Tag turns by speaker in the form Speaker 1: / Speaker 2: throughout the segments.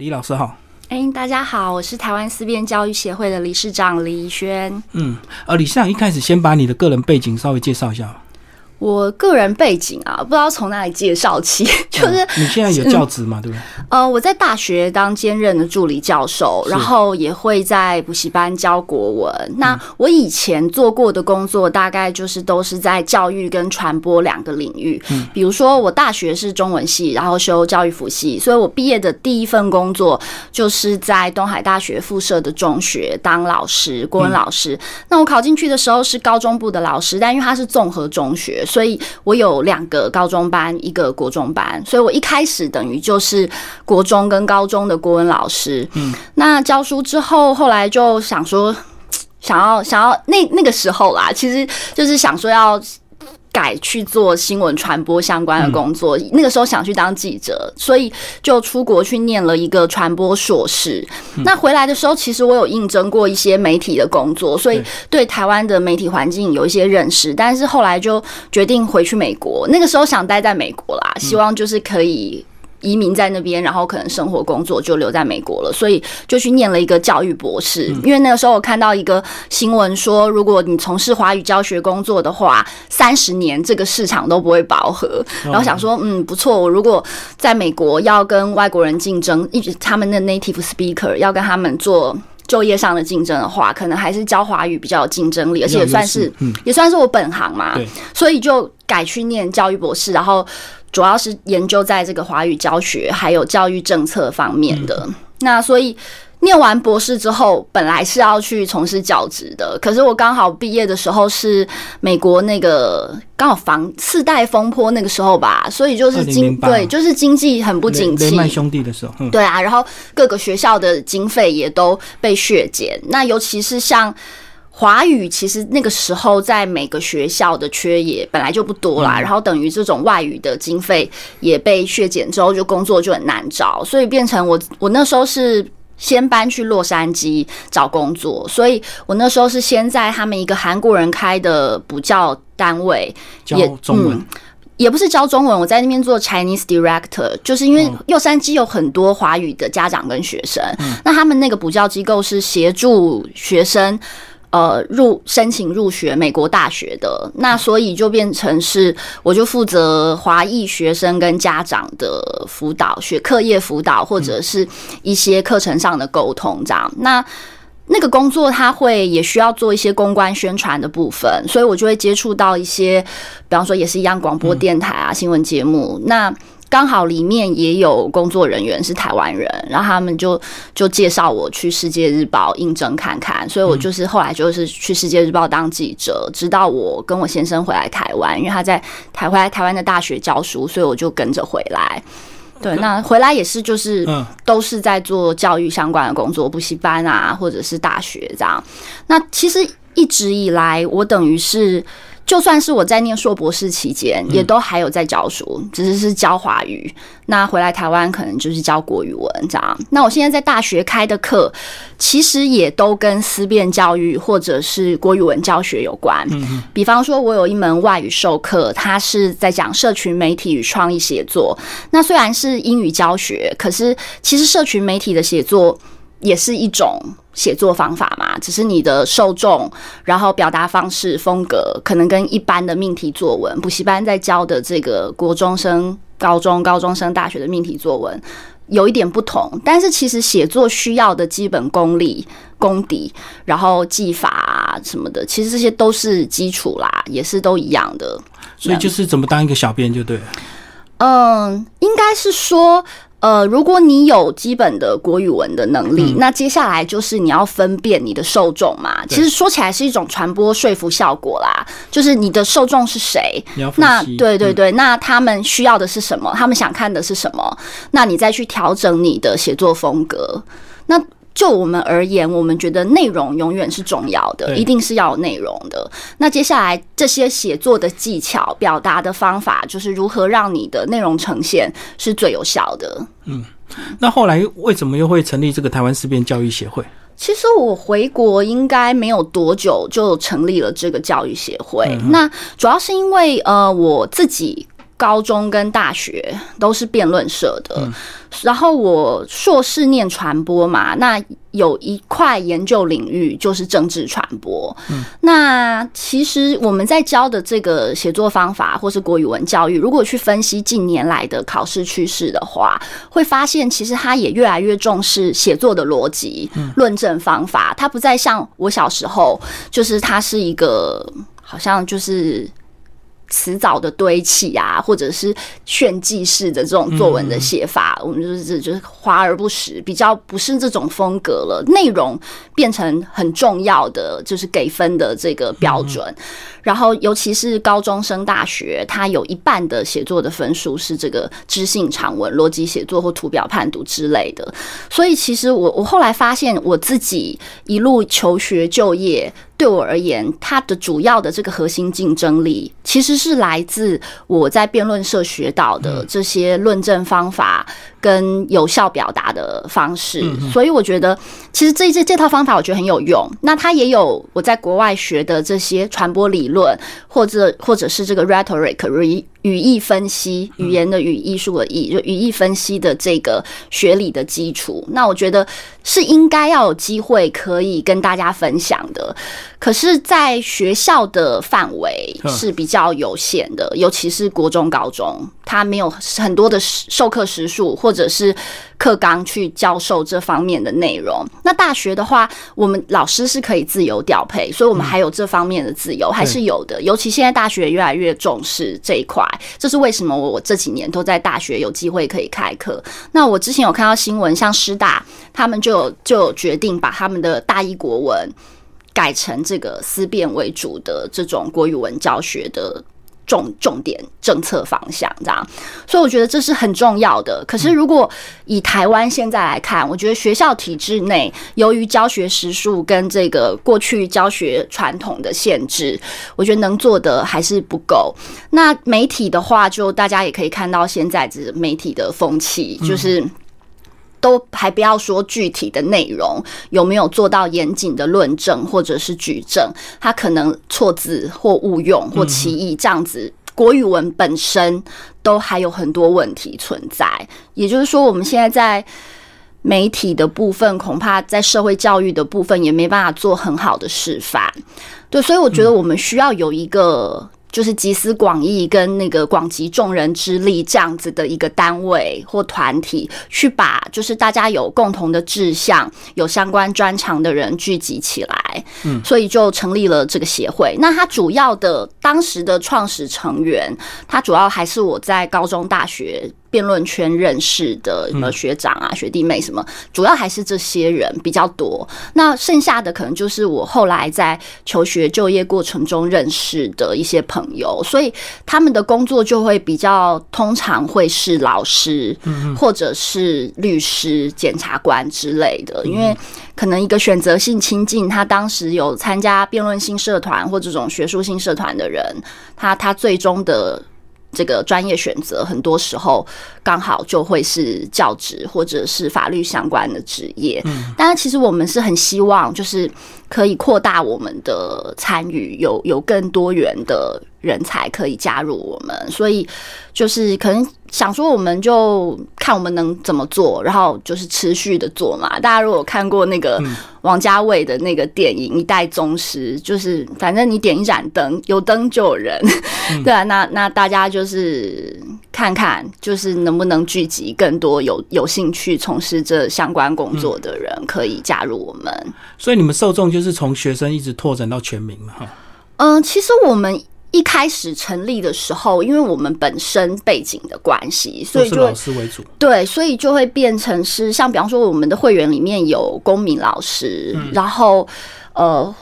Speaker 1: 李老师好，
Speaker 2: 哎，大家好，我是台湾思辨教育协会的理事长李怡轩。
Speaker 1: 嗯，呃，李市长一开始先把你的个人背景稍微介绍一下。
Speaker 2: 我个人背景啊，不知道从哪里介绍起，就是
Speaker 1: 你现在有教职嘛，对不对？
Speaker 2: 呃，我在大学当兼任的助理教授，然后也会在补习班教国文。那我以前做过的工作，大概就是都是在教育跟传播两个领域。嗯，比如说我大学是中文系，然后修教育辅系，所以我毕业的第一份工作就是在东海大学附设的中学当老师，国文老师。那我考进去的时候是高中部的老师，但因为他是综合中学。所以我有两个高中班，一个国中班，所以我一开始等于就是国中跟高中的国文老师。嗯，那教书之后，后来就想说，想要想要那那个时候啦，其实就是想说要。改去做新闻传播相关的工作，那个时候想去当记者，所以就出国去念了一个传播硕士。那回来的时候，其实我有应征过一些媒体的工作，所以对台湾的媒体环境有一些认识。但是后来就决定回去美国，那个时候想待在美国啦，希望就是可以。移民在那边，然后可能生活工作就留在美国了，所以就去念了一个教育博士。因为那个时候我看到一个新闻说，如果你从事华语教学工作的话，三十年这个市场都不会饱和。然后想说，嗯，不错，我如果在美国要跟外国人竞争，一直他们的 native speaker 要跟他们做就业上的竞争的话，可能还是教华语比较有竞争力，而且也算是也算是我本行嘛。所以就改去念教育博士，然后。主要是研究在这个华语教学还有教育政策方面的。那所以念完博士之后，本来是要去从事教职的，可是我刚好毕业的时候是美国那个刚好房次贷风波那个时候吧，所以就是经对，就是经济很不景气。
Speaker 1: 兄弟的时候，
Speaker 2: 对啊，然后各个学校的经费也都被削减。那尤其是像。华语其实那个时候在每个学校的缺也本来就不多啦，然后等于这种外语的经费也被削减之后，就工作就很难找，所以变成我我那时候是先搬去洛杉矶找工作，所以我那时候是先在他们一个韩国人开的补教单位
Speaker 1: 教中文，
Speaker 2: 也不是教中文，我在那边做 Chinese Director，就是因为洛杉矶有很多华语的家长跟学生，那他们那个补教机构是协助学生。呃，入申请入学美国大学的，那所以就变成是，我就负责华裔学生跟家长的辅导，学课业辅导或者是一些课程上的沟通这样。那那个工作他会也需要做一些公关宣传的部分，所以我就会接触到一些，比方说也是一样广播电台啊新闻节目那。刚好里面也有工作人员是台湾人，然后他们就就介绍我去《世界日报》应征看看，所以我就是后来就是去《世界日报》当记者，直到我跟我先生回来台湾，因为他在台回来台湾的大学教书，所以我就跟着回来。对，那回来也是就是都是在做教育相关的工作，补习班啊，或者是大学这样。那其实一直以来，我等于是。就算是我在念硕博士期间，也都还有在教书，只是是教华语。那回来台湾可能就是教国语文这样。那我现在在大学开的课，其实也都跟思辨教育或者是国语文教学有关。比方说，我有一门外语授课，它是在讲社群媒体与创意写作。那虽然是英语教学，可是其实社群媒体的写作。也是一种写作方法嘛，只是你的受众，然后表达方式、风格，可能跟一般的命题作文、补习班在教的这个国中生、高中、高中生、大学的命题作文有一点不同。但是其实写作需要的基本功力、功底，然后技法什么的，其实这些都是基础啦，也是都一样的。
Speaker 1: 所以就是怎么当一个小编就对了。
Speaker 2: 嗯，应该是说。呃，如果你有基本的国语文的能力，那接下来就是你要分辨你的受众嘛。其实说起来是一种传播说服效果啦，就是你的受众是谁，那对对对，那他们需要的是什么？他们想看的是什么？那你再去调整你的写作风格。那就我们而言，我们觉得内容永远是重要的，一定是要有内容的。那接下来这些写作的技巧、表达的方法，就是如何让你的内容呈现是最有效的。
Speaker 1: 嗯，那后来为什么又会成立这个台湾思辨教育协会？
Speaker 2: 其实我回国应该没有多久就成立了这个教育协会。那主要是因为呃，我自己。高中跟大学都是辩论社的，然后我硕士念传播嘛，那有一块研究领域就是政治传播。那其实我们在教的这个写作方法，或是国语文教育，如果去分析近年来的考试趋势的话，会发现其实他也越来越重视写作的逻辑、论证方法，它不再像我小时候，就是它是一个好像就是。词藻的堆砌啊，或者是炫技式的这种作文的写法，我们就是就是华而不实，比较不是这种风格了。内容变成很重要的，就是给分的这个标准。然后，尤其是高中生大学，它有一半的写作的分数是这个知性长文、逻辑写作或图表判读之类的。所以，其实我我后来发现，我自己一路求学就业。对我而言，它的主要的这个核心竞争力，其实是来自我在辩论社学到的这些论证方法跟有效表达的方式。所以我觉得，其实这这这套方法我觉得很有用。那它也有我在国外学的这些传播理论，或者或者是这个 rhetoric 语义分析，语言的语，艺术的艺，就语义分析的这个学理的基础。那我觉得是应该要有机会可以跟大家分享的。可是，在学校的范围是比较有限的，尤其是国中、高中，它没有很多的授课时数或者是课纲去教授这方面的内容。那大学的话，我们老师是可以自由调配，所以我们还有这方面的自由，还是有的。尤其现在大学越来越重视这一块，这是为什么？我我这几年都在大学有机会可以开课。那我之前有看到新闻，像师大他们就有就有决定把他们的大一国文。改成这个思辨为主的这种国语文教学的重重点政策方向，这样，所以我觉得这是很重要的。可是，如果以台湾现在来看，我觉得学校体制内由于教学时数跟这个过去教学传统的限制，我觉得能做的还是不够。那媒体的话，就大家也可以看到现在这媒体的风气，就是。都还不要说具体的内容有没有做到严谨的论证或者是举证，他可能错字或误用或歧义这样子，国语文本身都还有很多问题存在。也就是说，我们现在在媒体的部分，恐怕在社会教育的部分也没办法做很好的示范。对，所以我觉得我们需要有一个。就是集思广益跟那个广集众人之力这样子的一个单位或团体，去把就是大家有共同的志向、有相关专长的人聚集起来，嗯，所以就成立了这个协会。那它主要的当时的创始成员，他主要还是我在高中、大学。辩论圈认识的什么学长啊、学弟妹什么，主要还是这些人比较多。那剩下的可能就是我后来在求学就业过程中认识的一些朋友，所以他们的工作就会比较通常会是老师，或者是律师、检察官之类的。因为可能一个选择性亲近，他当时有参加辩论性社团或这种学术性社团的人，他他最终的。这个专业选择很多时候刚好就会是教职或者是法律相关的职业。嗯，当然，其实我们是很希望就是可以扩大我们的参与，有有更多元的人才可以加入我们。所以就是可能想说，我们就看我们能怎么做，然后就是持续的做嘛。大家如果看过那个王家卫的那个电影《一代宗师》，就是反正你点一盏灯，有灯就有人，对啊。那那大家就。就是看看，就是能不能聚集更多有有兴趣从事这相关工作的人，可以加入我们。
Speaker 1: 所以你们受众就是从学生一直拓展到全民嘛？哈。
Speaker 2: 嗯，其实我们一开始成立的时候，因为我们本身背景的关系，所以就
Speaker 1: 老师为主。
Speaker 2: 对，所以就会变成是像比方说，我们的会员里面有公民老师，然后呃。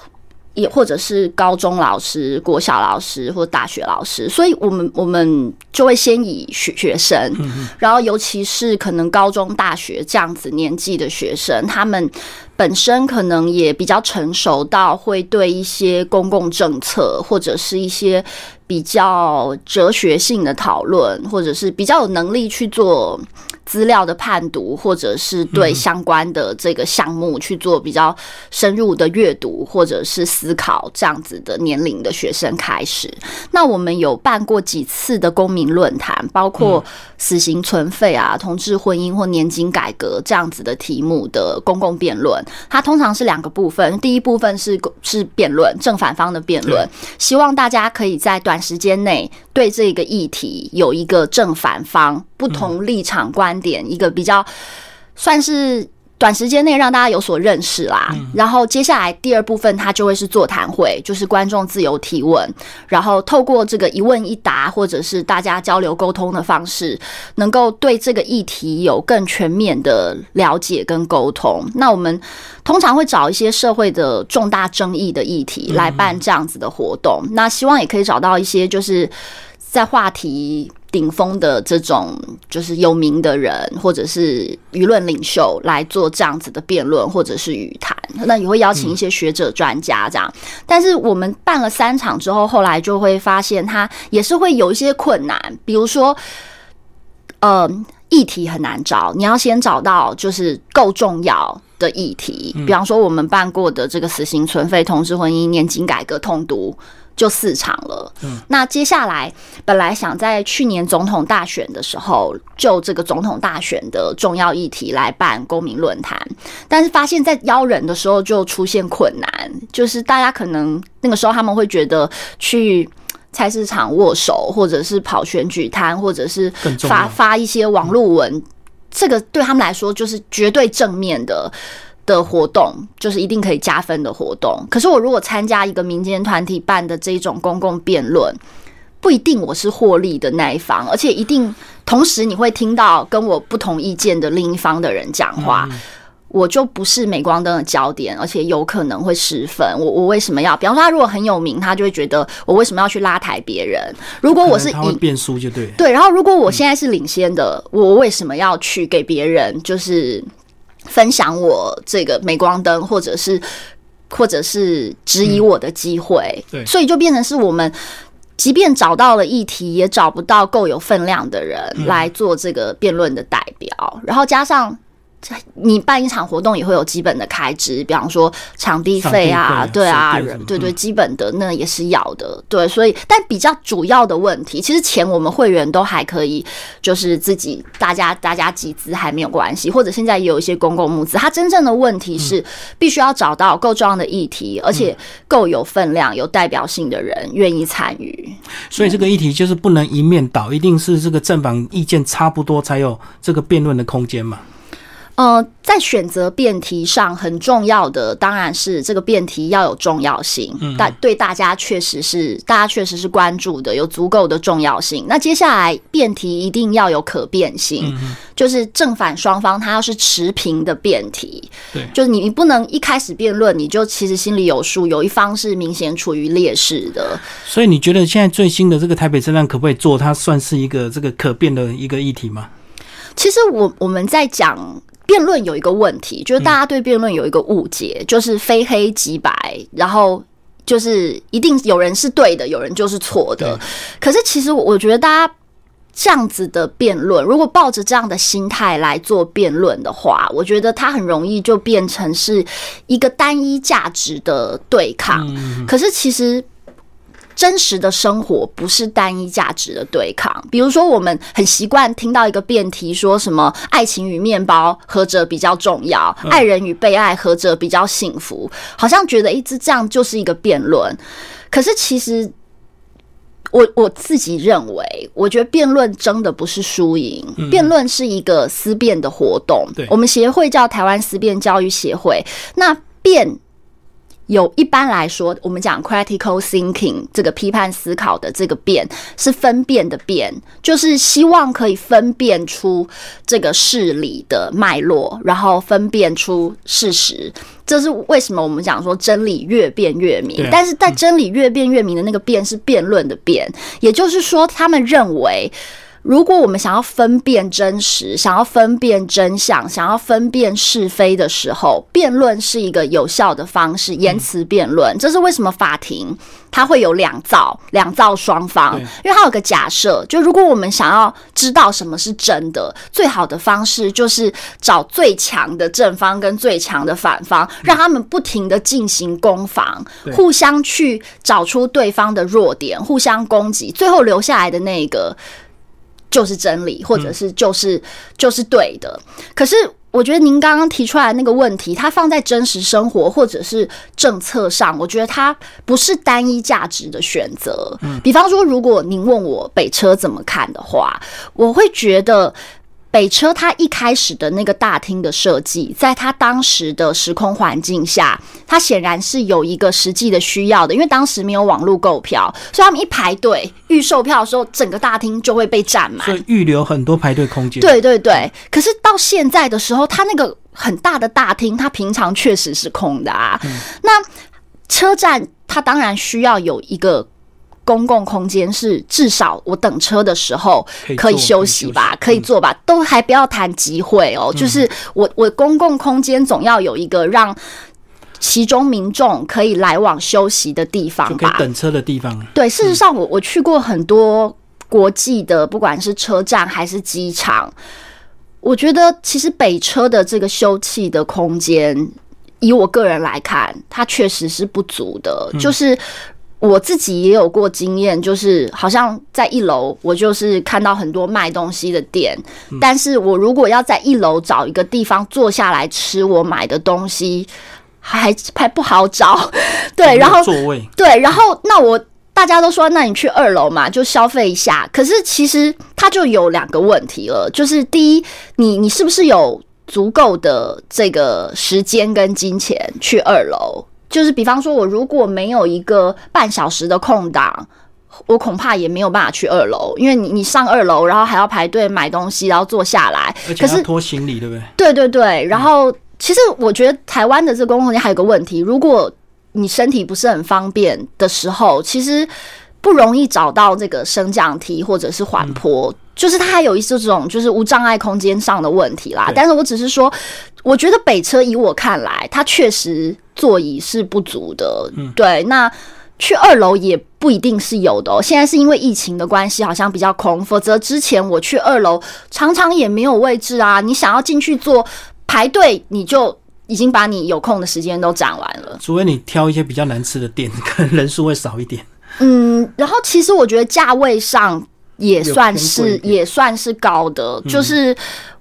Speaker 2: 也或者是高中老师、国小老师或大学老师，所以我们我们就会先以学学生，然后尤其是可能高中、大学这样子年纪的学生，他们本身可能也比较成熟到会对一些公共政策或者是一些比较哲学性的讨论，或者是比较有能力去做。资料的判读，或者是对相关的这个项目去做比较深入的阅读，或者是思考，这样子的年龄的学生开始。那我们有办过几次的公民论坛，包括死刑存废啊、同志婚姻或年金改革这样子的题目的公共辩论。它通常是两个部分，第一部分是是辩论，正反方的辩论，希望大家可以在短时间内对这个议题有一个正反方不同立场观。点一个比较算是短时间内让大家有所认识啦，然后接下来第二部分它就会是座谈会，就是观众自由提问，然后透过这个一问一答或者是大家交流沟通的方式，能够对这个议题有更全面的了解跟沟通。那我们通常会找一些社会的重大争议的议题来办这样子的活动，那希望也可以找到一些就是在话题。顶峰的这种就是有名的人，或者是舆论领袖来做这样子的辩论，或者是语谈，那也会邀请一些学者专家这样。但是我们办了三场之后，后来就会发现，它也是会有一些困难，比如说，呃，议题很难找，你要先找到就是够重要的议题。比方说，我们办过的这个死刑存废、同志婚姻、年金改革痛读。就四场了。嗯，那接下来本来想在去年总统大选的时候，就这个总统大选的重要议题来办公民论坛，但是发现，在邀人的时候就出现困难，就是大家可能那个时候他们会觉得去菜市场握手，或者是跑选举摊，或者是发发一些网络文，这个对他们来说就是绝对正面的。的活动就是一定可以加分的活动。可是我如果参加一个民间团体办的这种公共辩论，不一定我是获利的那一方，而且一定同时你会听到跟我不同意见的另一方的人讲话，我就不是镁光灯的焦点，而且有可能会失分。我我为什么要？比方说他如果很有名，他就会觉得我为什么要去拉抬别人？如果我是
Speaker 1: 以变输就对
Speaker 2: 对，然后如果我现在是领先的，我为什么要去给别人就是？分享我这个镁光灯，或者是或者是质疑我的机会，
Speaker 1: 对，
Speaker 2: 所以就变成是我们，即便找到了议题，也找不到够有分量的人来做这个辩论的代表，然后加上。你办一场活动也会有基本的开支，比方说场地费啊，对啊，对对，基本的那也是要的，对，所以但比较主要的问题，其实钱我们会员都还可以，就是自己大家大家集资还没有关系，或者现在也有一些公共募资，它真正的问题是必须要找到够重要的议题，而且够有分量、有代表性的人愿意参与。
Speaker 1: 所以这个议题就是不能一面倒，一定是这个正反意见差不多才有这个辩论的空间嘛。
Speaker 2: 呃，在选择辩题上很重要的，当然是这个辩题要有重要性，但对大家确实是大家确实是关注的，有足够的重要性。那接下来辩题一定要有可变性，就是正反双方它要是持平的辩题，
Speaker 1: 对，
Speaker 2: 就是你你不能一开始辩论你就其实心里有数，有一方是明显处于劣势的。
Speaker 1: 所以你觉得现在最新的这个台北车站可不可以做？它算是一个这个可变的一个议题吗？
Speaker 2: 其实我我们在讲。辩论有一个问题，就是大家对辩论有一个误解，就是非黑即白，然后就是一定有人是对的，有人就是错的。可是其实我觉得，大家这样子的辩论，如果抱着这样的心态来做辩论的话，我觉得它很容易就变成是一个单一价值的对抗。可是其实。真实的生活不是单一价值的对抗。比如说，我们很习惯听到一个辩题，说什么“爱情与面包何者比较重要？爱人与被爱何者比较幸福？”好像觉得一直这样就是一个辩论。可是，其实我我自己认为，我觉得辩论争的不是输赢，辩论是一个思辨的活动。我们协会叫台湾思辨教育协会，那辩。有一般来说，我们讲 critical thinking 这个批判思考的这个辨是分辨的辨，就是希望可以分辨出这个事理的脉络，然后分辨出事实。这是为什么我们讲说真理越辩越明？但是在真理越辩越明的那个辩是辩论的辩，也就是说，他们认为。如果我们想要分辨真实、想要分辨真相、想要分辨是非的时候，辩论是一个有效的方式，言辞辩论。这是为什么法庭它会有两造、两造双方，因为它有个假设，就如果我们想要知道什么是真的，最好的方式就是找最强的正方跟最强的反方，让他们不停的进行攻防，互相去找出对方的弱点，互相攻击，最后留下来的那个。就是真理，或者是就是就是对的。可是我觉得您刚刚提出来那个问题，它放在真实生活或者是政策上，我觉得它不是单一价值的选择。嗯，比方说，如果您问我北车怎么看的话，我会觉得。北车它一开始的那个大厅的设计，在它当时的时空环境下，它显然是有一个实际的需要的，因为当时没有网络购票，所以他们一排队预售票的时候，整个大厅就会被占满，
Speaker 1: 所以预留很多排队空间。
Speaker 2: 对对对，可是到现在的时候，它那个很大的大厅，它平常确实是空的啊。那车站它当然需要有一个。公共空间是至少我等车的时候可以休息吧，可以坐吧，都还不要谈集会哦。就是我我公共空间总要有一个让其中民众可以来往休息的地方吧，
Speaker 1: 等车的地方。
Speaker 2: 对，事实上我我去过很多国际的，不管是车站还是机场，我觉得其实北车的这个休憩的空间，以我个人来看，它确实是不足的，就是。我自己也有过经验，就是好像在一楼，我就是看到很多卖东西的店，但是我如果要在一楼找一个地方坐下来吃我买的东西，还还不好找。对，然后
Speaker 1: 座位
Speaker 2: 对，然后那我大家都说，那你去二楼嘛，就消费一下。可是其实它就有两个问题了，就是第一，你你是不是有足够的这个时间跟金钱去二楼？就是比方说，我如果没有一个半小时的空档，我恐怕也没有办法去二楼，因为你你上二楼，然后还要排队买东西，然后坐下来，
Speaker 1: 可是拖行李，对不对？
Speaker 2: 对对对。然后，其实我觉得台湾的这个公共空间还有个问题，如果你身体不是很方便的时候，其实不容易找到这个升降梯或者是缓坡。就是它还有一这种就是无障碍空间上的问题啦，但是我只是说，我觉得北车以我看来，它确实座椅是不足的。嗯，对，那去二楼也不一定是有的哦。现在是因为疫情的关系，好像比较空，否则之前我去二楼常常也没有位置啊。你想要进去坐排队，你就已经把你有空的时间都占完了。
Speaker 1: 除非你挑一些比较难吃的店，可能人数会少一点。
Speaker 2: 嗯，然后其实我觉得价位上。也算是也算是高的，就是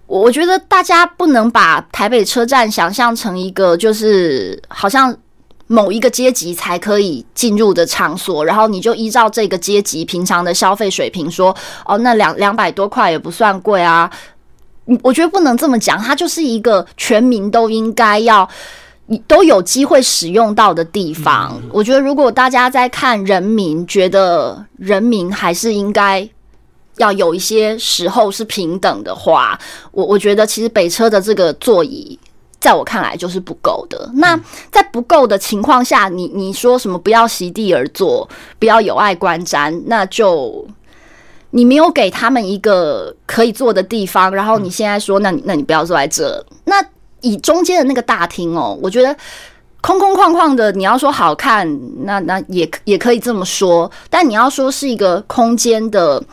Speaker 2: 我觉得大家不能把台北车站想象成一个就是好像某一个阶级才可以进入的场所，然后你就依照这个阶级平常的消费水平说，哦，那两两百多块也不算贵啊。我觉得不能这么讲，它就是一个全民都应该要都有机会使用到的地方。我觉得如果大家在看人民，觉得人民还是应该。要有一些时候是平等的话，我我觉得其实北车的这个座椅，在我看来就是不够的。那在不够的情况下，你你说什么不要席地而坐，不要有碍观瞻，那就你没有给他们一个可以坐的地方。然后你现在说，那你那你不要坐在这。那以中间的那个大厅哦，我觉得空空旷旷的，你要说好看，那那也也可以这么说。但你要说是一个空间的。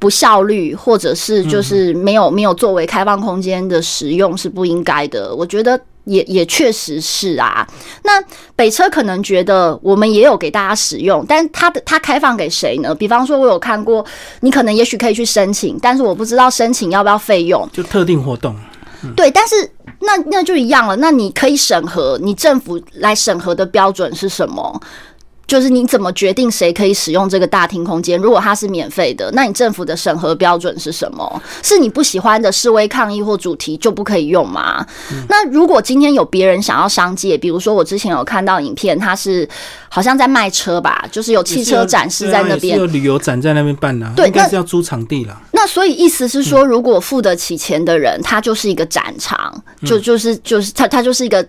Speaker 2: 不效率，或者是就是没有没有作为开放空间的使用是不应该的。我觉得也也确实是啊。那北车可能觉得我们也有给大家使用，但它的它开放给谁呢？比方说，我有看过，你可能也许可以去申请，但是我不知道申请要不要费用。
Speaker 1: 就特定活动，
Speaker 2: 对，但是那那就一样了。那你可以审核，你政府来审核的标准是什么？就是你怎么决定谁可以使用这个大厅空间？如果它是免费的，那你政府的审核标准是什么？是你不喜欢的示威抗议或主题就不可以用吗？那如果今天有别人想要商借，比如说我之前有看到影片，他是好像在卖车吧，就是有汽车展示在那边，
Speaker 1: 有旅游展在那边办呢，
Speaker 2: 对，
Speaker 1: 应该是要租场地了。
Speaker 2: 那所以意思是说，如果付得起钱的人，他就是一个展场，就就是就是他他就是一个。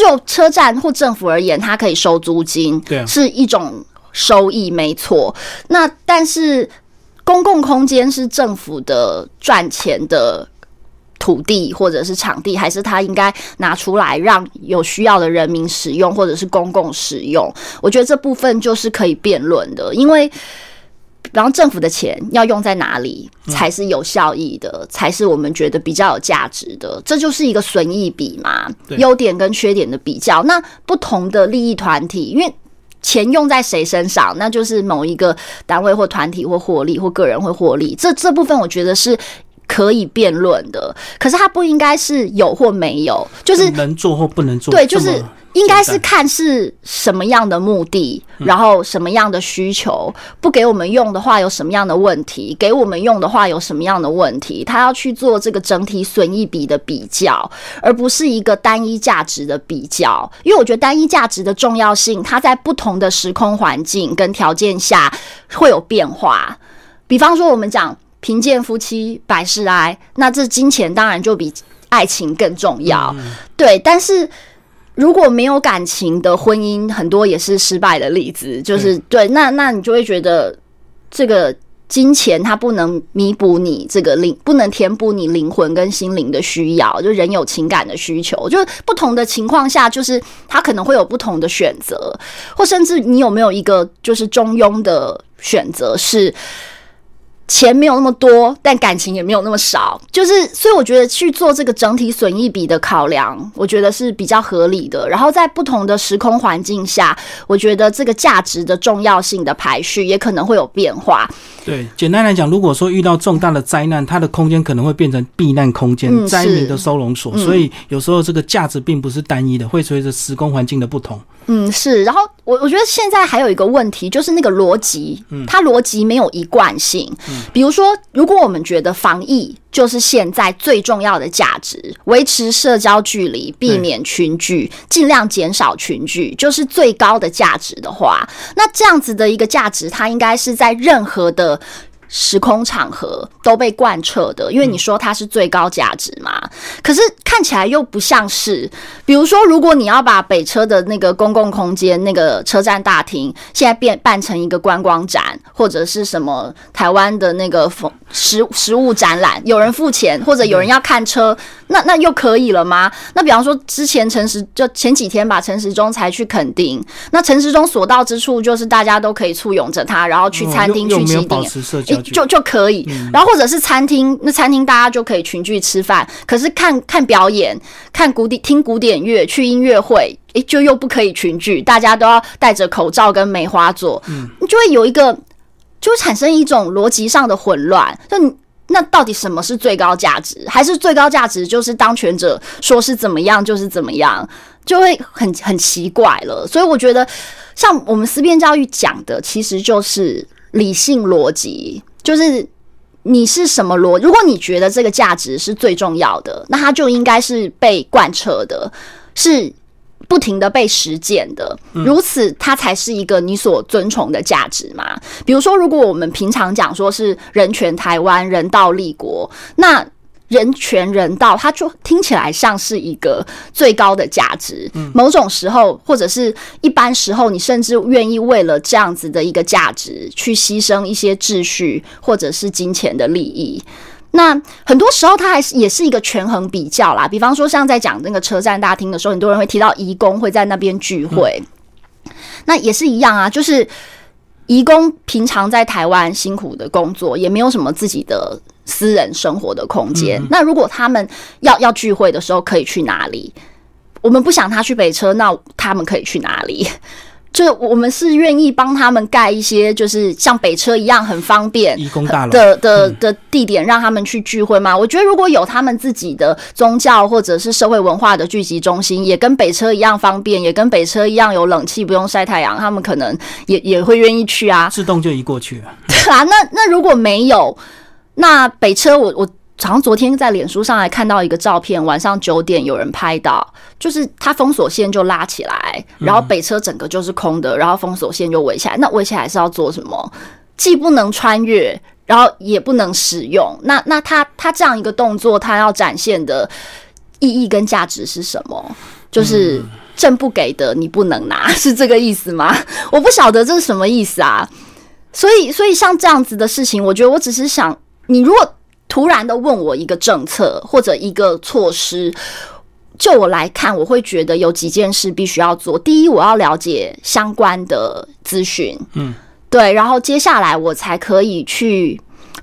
Speaker 2: 就车站或政府而言，它可以收租金，
Speaker 1: 对，
Speaker 2: 是一种收益，没错。那但是。公共空间是政府的赚钱的土地或者是场地，还是他应该拿出来让有需要的人民使用，或者是公共使用？我觉得这部分就是可以辩论的，因为。然后政府的钱要用在哪里才是有效益的，才是我们觉得比较有价值的，这就是一个损益比嘛，优点跟缺点的比较。那不同的利益团体，因为钱用在谁身上，那就是某一个单位或团体或获利或个人会获利。这这部分我觉得是可以辩论的，可是它不应该是有或没有，就是
Speaker 1: 能做或不能做。
Speaker 2: 对，就是。应该是看是什么样的目的，然后什么样的需求，不给我们用的话有什么样的问题，给我们用的话有什么样的问题，他要去做这个整体损益比的比较，而不是一个单一价值的比较。因为我觉得单一价值的重要性，它在不同的时空环境跟条件下会有变化。比方说，我们讲贫贱夫妻百事哀，那这金钱当然就比爱情更重要。对，但是。如果没有感情的婚姻，很多也是失败的例子。就是对，那那你就会觉得这个金钱它不能弥补你这个灵，不能填补你灵魂跟心灵的需要。就人有情感的需求，就不同的情况下，就是他可能会有不同的选择，或甚至你有没有一个就是中庸的选择是。钱没有那么多，但感情也没有那么少，就是所以我觉得去做这个整体损益比的考量，我觉得是比较合理的。然后在不同的时空环境下，我觉得这个价值的重要性的排序也可能会有变化。
Speaker 1: 对，简单来讲，如果说遇到重大的灾难，它的空间可能会变成避难空间、灾民的收容所，所以有时候这个价值并不是单一的，会随着时空环境的不同。
Speaker 2: 嗯，是。然后我我觉得现在还有一个问题，就是那个逻辑，它逻辑没有一贯性。比如说，如果我们觉得防疫就是现在最重要的价值，维持社交距离，避免群聚，尽量减少群聚，就是最高的价值的话，那这样子的一个价值，它应该是在任何的。时空场合都被贯彻的，因为你说它是最高价值嘛，可是看起来又不像是。比如说，如果你要把北车的那个公共空间、那个车站大厅，现在变办成一个观光展，或者是什么台湾的那个风食食物展览，有人付钱，或者有人要看车，那那又可以了吗？那比方说，之前陈时就前几天吧，陈时中才去垦丁，那陈时中所到之处，就是大家都可以簇拥着他，然后去餐厅去集
Speaker 1: 点。
Speaker 2: 就就可以，然后或者是餐厅，那餐厅大家就可以群聚吃饭。可是看看表演、看古典、听古典乐、去音乐会，诶，就又不可以群聚，大家都要戴着口罩跟梅花座，嗯，就会有一个，就会产生一种逻辑上的混乱。那那到底什么是最高价值？还是最高价值就是当权者说是怎么样就是怎么样，就会很很奇怪了。所以我觉得，像我们思辨教育讲的，其实就是理性逻辑。就是你是什么逻？如果你觉得这个价值是最重要的，那它就应该是被贯彻的，是不停的被实践的，如此它才是一个你所尊崇的价值嘛。比如说，如果我们平常讲说是人权台湾、人道立国，那。人权人道，它就听起来像是一个最高的价值。某种时候，或者是一般时候，你甚至愿意为了这样子的一个价值，去牺牲一些秩序或者是金钱的利益。那很多时候，它还是也是一个权衡比较啦。比方说，像在讲那个车站大厅的时候，很多人会提到义工会在那边聚会，那也是一样啊。就是义工平常在台湾辛苦的工作，也没有什么自己的。私人生活的空间。那如果他们要要聚会的时候，可以去哪里？我们不想他去北车，那他们可以去哪里？就我们是愿意帮他们盖一些，就是像北车一样很方便的的的地点，让他们去聚会吗？我觉得如果有他们自己的宗教或者是社会文化的聚集中心，也跟北车一样方便，也跟北车一样有冷气，不用晒太阳，他们可能也也会愿意去啊。
Speaker 1: 自动就移过去了。
Speaker 2: 对啊，那那如果没有？那北车，我我好像昨天在脸书上还看到一个照片，晚上九点有人拍到，就是它封锁线就拉起来，然后北车整个就是空的，然后封锁线就围起来。那围起来是要做什么？既不能穿越，然后也不能使用。那那他他这样一个动作，他要展现的意义跟价值是什么？就是朕不给的你不能拿，是这个意思吗？我不晓得这是什么意思啊。所以，所以像这样子的事情，我觉得我只是想，你如果突然的问我一个政策或者一个措施，就我来看，我会觉得有几件事必须要做。第一，我要了解相关的资讯，
Speaker 1: 嗯，
Speaker 2: 对，然后接下来我才可以去。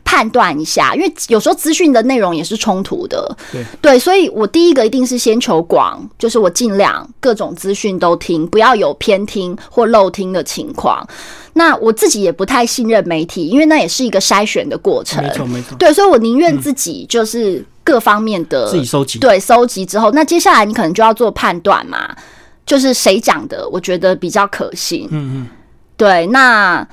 Speaker 2: 判断一下，因为有时候资讯的内容也是冲突的，
Speaker 1: 对
Speaker 2: 对，所以我第一个一定是先求广，就是我尽量各种资讯都听，不要有偏听或漏听的情况。那我自己也不太信任媒体，因为那也是一个筛选的过程，
Speaker 1: 没错没错。
Speaker 2: 对，所以我宁愿自己就是各方面的
Speaker 1: 自己收集，
Speaker 2: 对，收集之后，那接下来你可能就要做判断嘛，就是谁讲的，我觉得比较可信。
Speaker 1: 嗯嗯，
Speaker 2: 对，那。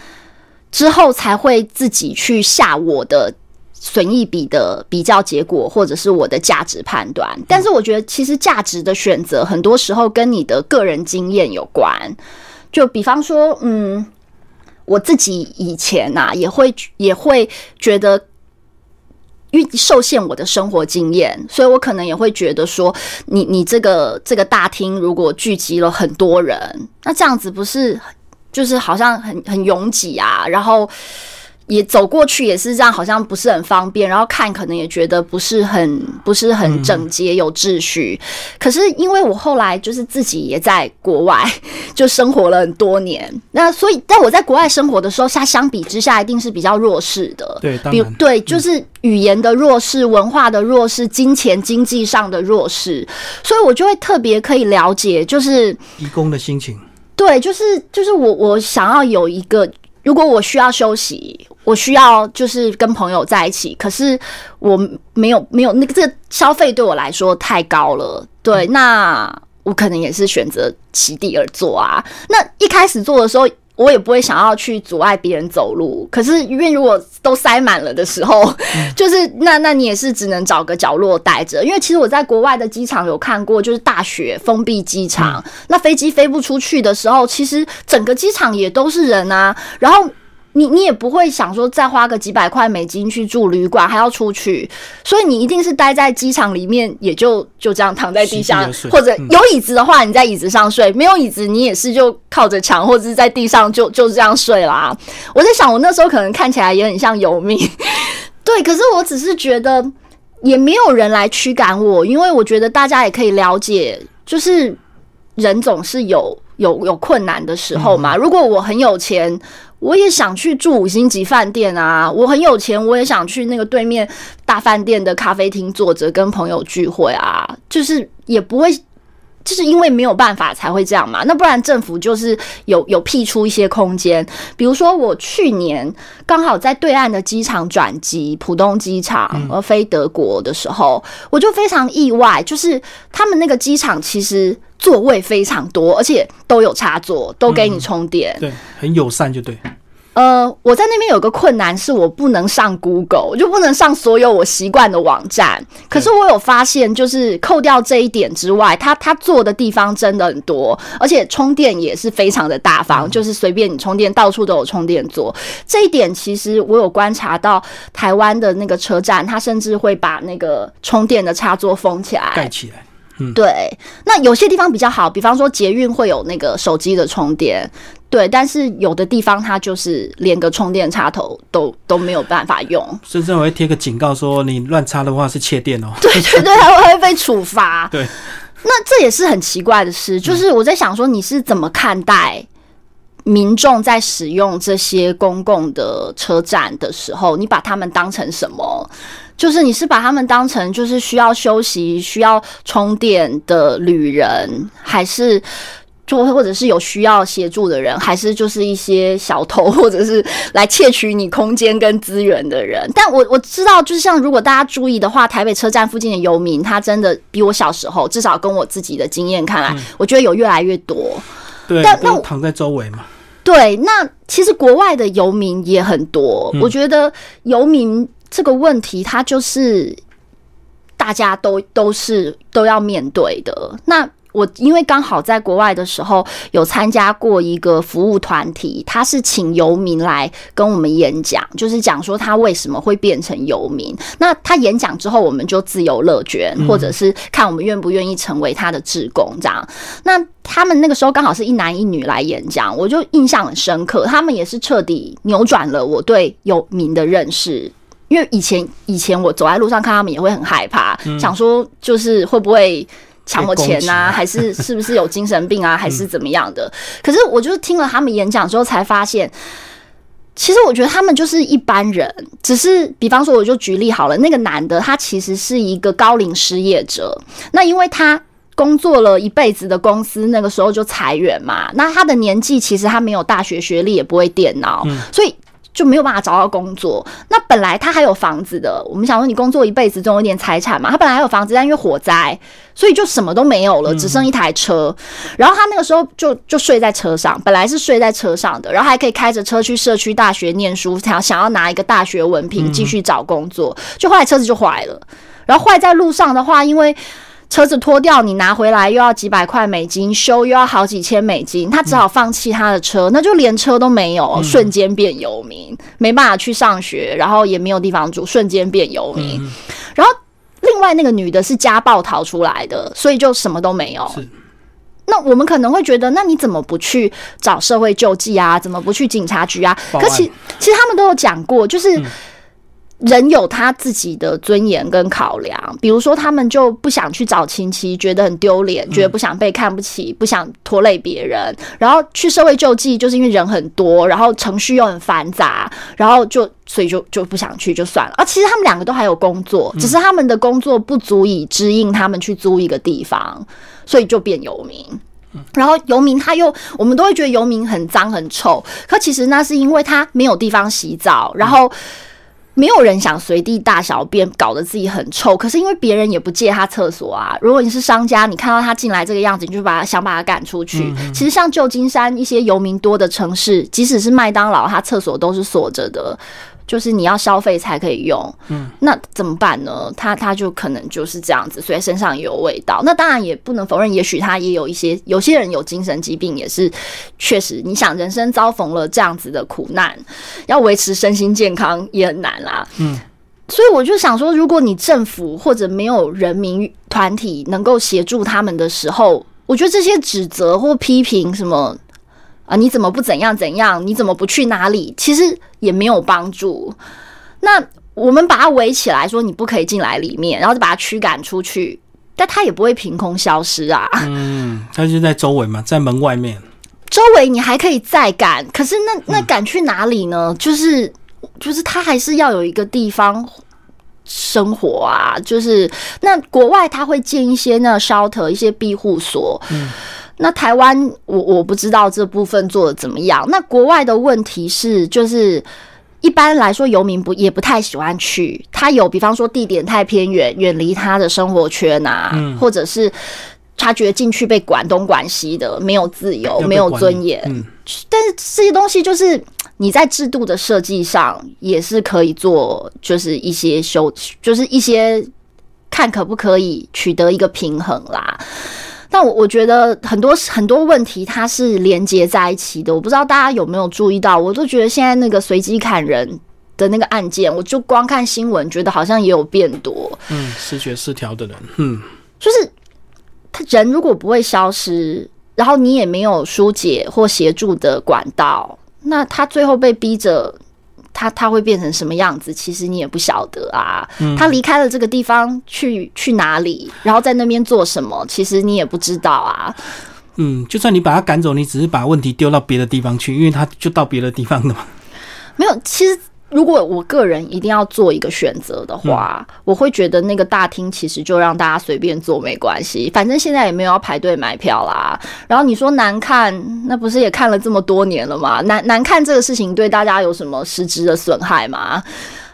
Speaker 2: 之后才会自己去下我的损益比的比较结果，或者是我的价值判断。但是我觉得，其实价值的选择很多时候跟你的个人经验有关。就比方说，嗯，我自己以前呐也会也会觉得，因为受限我的生活经验，所以我可能也会觉得说，你你这个这个大厅如果聚集了很多人，那这样子不是？就是好像很很拥挤啊，然后也走过去也是这样，好像不是很方便。然后看可能也觉得不是很不是很整洁有秩序。可是因为我后来就是自己也在国外就生活了很多年，那所以在我在国外生活的时候，相相比之下一定是比较弱势的。
Speaker 1: 对，
Speaker 2: 比如对，就是语言的弱势、文化的弱势、金钱经济上的弱势，所以我就会特别可以了解，就是
Speaker 1: 义工的心情。
Speaker 2: 对，就是就是我我想要有一个，如果我需要休息，我需要就是跟朋友在一起，可是我没有没有那个这个消费对我来说太高了，对，那我可能也是选择席地而坐啊。那一开始做的时候。我也不会想要去阻碍别人走路，可是因为如果都塞满了的时候，就是那那你也是只能找个角落待着。因为其实我在国外的机场有看过，就是大雪封闭机场，那飞机飞不出去的时候，其实整个机场也都是人啊，然后。你你也不会想说再花个几百块美金去住旅馆，还要出去，所以你一定是待在机场里面，也就就这样躺在地下，或者有椅子的话，你在椅子上睡；没有椅子，你也是就靠着墙或者是在地上就就这样睡啦。我在想，我那时候可能看起来也很像游民，对，可是我只是觉得也没有人来驱赶我，因为我觉得大家也可以了解，就是人总是有有有困难的时候嘛。如果我很有钱。我也想去住五星级饭店啊！我很有钱，我也想去那个对面大饭店的咖啡厅坐着跟朋友聚会啊！就是也不会，就是因为没有办法才会这样嘛。那不然政府就是有有辟出一些空间，比如说我去年刚好在对岸的机场转机，浦东机场而飞德国的时候，我就非常意外，就是他们那个机场其实。座位非常多，而且都有插座，都给你充电，
Speaker 1: 对，很友善，就对。
Speaker 2: 呃，我在那边有个困难，是我不能上 Google，我就不能上所有我习惯的网站。可是我有发现，就是扣掉这一点之外，它它做的地方真的很多，而且充电也是非常的大方，就是随便你充电，到处都有充电座。这一点其实我有观察到，台湾的那个车站，它甚至会把那个充电的插座封起来，
Speaker 1: 盖起来。
Speaker 2: 嗯对，那有些地方比较好，比方说捷运会有那个手机的充电，对，但是有的地方它就是连个充电插头都都没有办法用，
Speaker 1: 甚至会贴个警告说你乱插的话是窃电哦。
Speaker 2: 对对对，还会被处罚。
Speaker 1: 对，
Speaker 2: 那这也是很奇怪的事，就是我在想说你是怎么看待民众在使用这些公共的车站的时候，你把他们当成什么？就是你是把他们当成就是需要休息、需要充电的旅人，还是就或者是有需要协助的人，还是就是一些小偷，或者是来窃取你空间跟资源的人？但我我知道，就是像如果大家注意的话，台北车站附近的游民，他真的比我小时候，至少跟我自己的经验看来，我觉得有越来越多。
Speaker 1: 对，但那躺在周围嘛。
Speaker 2: 对，那其实国外的游民也很多。我觉得游民。这个问题，它就是大家都都是都要面对的。那我因为刚好在国外的时候有参加过一个服务团体，他是请游民来跟我们演讲，就是讲说他为什么会变成游民。那他演讲之后，我们就自由乐捐，或者是看我们愿不愿意成为他的志工这样。那他们那个时候刚好是一男一女来演讲，我就印象很深刻。他们也是彻底扭转了我对游民的认识。因为以前以前我走在路上看他们也会很害怕，想说就是会不会抢我钱啊，还是是不是有精神病啊，还是怎么样的？可是我就是听了他们演讲之后，才发现，其实我觉得他们就是一般人，只是比方说，我就举例好了，那个男的他其实是一个高龄失业者，那因为他工作了一辈子的公司那个时候就裁员嘛，那他的年纪其实他没有大学学历，也不会电脑，所以。就没有办法找到工作。那本来他还有房子的，我们想说你工作一辈子总有点财产嘛。他本来还有房子，但因为火灾，所以就什么都没有了，只剩一台车。然后他那个时候就就睡在车上，本来是睡在车上的，然后还可以开着车去社区大学念书，想想要拿一个大学文凭继续找工作。就后来车子就坏了，然后坏在路上的话，因为。车子拖掉，你拿回来又要几百块美金，修又要好几千美金，他只好放弃他的车，那就连车都没有，瞬间变游民，没办法去上学，然后也没有地方住，瞬间变游民。然后另外那个女的是家暴逃出来的，所以就什么都没有。那我们可能会觉得，那你怎么不去找社会救济啊？怎么不去警察局啊？可其其实他们都有讲过，就是。人有他自己的尊严跟考量，比如说他们就不想去找亲戚，觉得很丢脸，觉得不想被看不起，不想拖累别人，然后去社会救济，就是因为人很多，然后程序又很繁杂，然后就所以就就不想去就算了。啊，其实他们两个都还有工作，只是他们的工作不足以支应他们去租一个地方，所以就变游民。然后游民他又，我们都会觉得游民很脏很臭，可其实那是因为他没有地方洗澡，然后。没有人想随地大小便，搞得自己很臭。可是因为别人也不借他厕所啊。如果你是商家，你看到他进来这个样子，你就把他想把他赶出去。其实像旧金山一些游民多的城市，即使是麦当劳，他厕所都是锁着的。就是你要消费才可以用，嗯，那怎么办呢？他他就可能就是这样子，所以身上也有味道。那当然也不能否认，也许他也有一些，有些人有精神疾病，也是确实。你想，人生遭逢了这样子的苦难，要维持身心健康也很难啦，嗯。所以我就想说，如果你政府或者没有人民团体能够协助他们的时候，我觉得这些指责或批评什么。啊！你怎么不怎样怎样？你怎么不去哪里？其实也没有帮助。那我们把它围起来，说你不可以进来里面，然后就把它驱赶出去，但它也不会凭空消失啊。
Speaker 1: 嗯，它就在周围嘛，在门外面。
Speaker 2: 周围你还可以再赶，可是那那赶去哪里呢？就是就是它还是要有一个地方生活啊。就是那国外他会建一些那 shelter 一些庇护所。嗯。那台湾，我我不知道这部分做的怎么样。那国外的问题是，就是一般来说，游民不也不太喜欢去。他有，比方说地点太偏远，远离他的生活圈啊，或者是他觉得进去被管东管西的，没有自由，没有尊严。但是这些东西，就是你在制度的设计上也是可以做，就是一些修，就是一些看可不可以取得一个平衡啦。但我我觉得很多很多问题它是连接在一起的，我不知道大家有没有注意到，我都觉得现在那个随机砍人的那个案件，我就光看新闻，觉得好像也有变多。
Speaker 1: 嗯，视觉失调的人，嗯，
Speaker 2: 就是他人如果不会消失，然后你也没有疏解或协助的管道，那他最后被逼着。他他会变成什么样子？其实你也不晓得啊。他离开了这个地方去去哪里，然后在那边做什么？其实你也不知道啊。
Speaker 1: 嗯，就算你把他赶走，你只是把问题丢到别的地方去，因为他就到别的地方了嘛。
Speaker 2: 没有，其实。如果我个人一定要做一个选择的话，我会觉得那个大厅其实就让大家随便坐没关系，反正现在也没有要排队买票啦。然后你说难看，那不是也看了这么多年了吗？难难看这个事情对大家有什么实质的损害吗？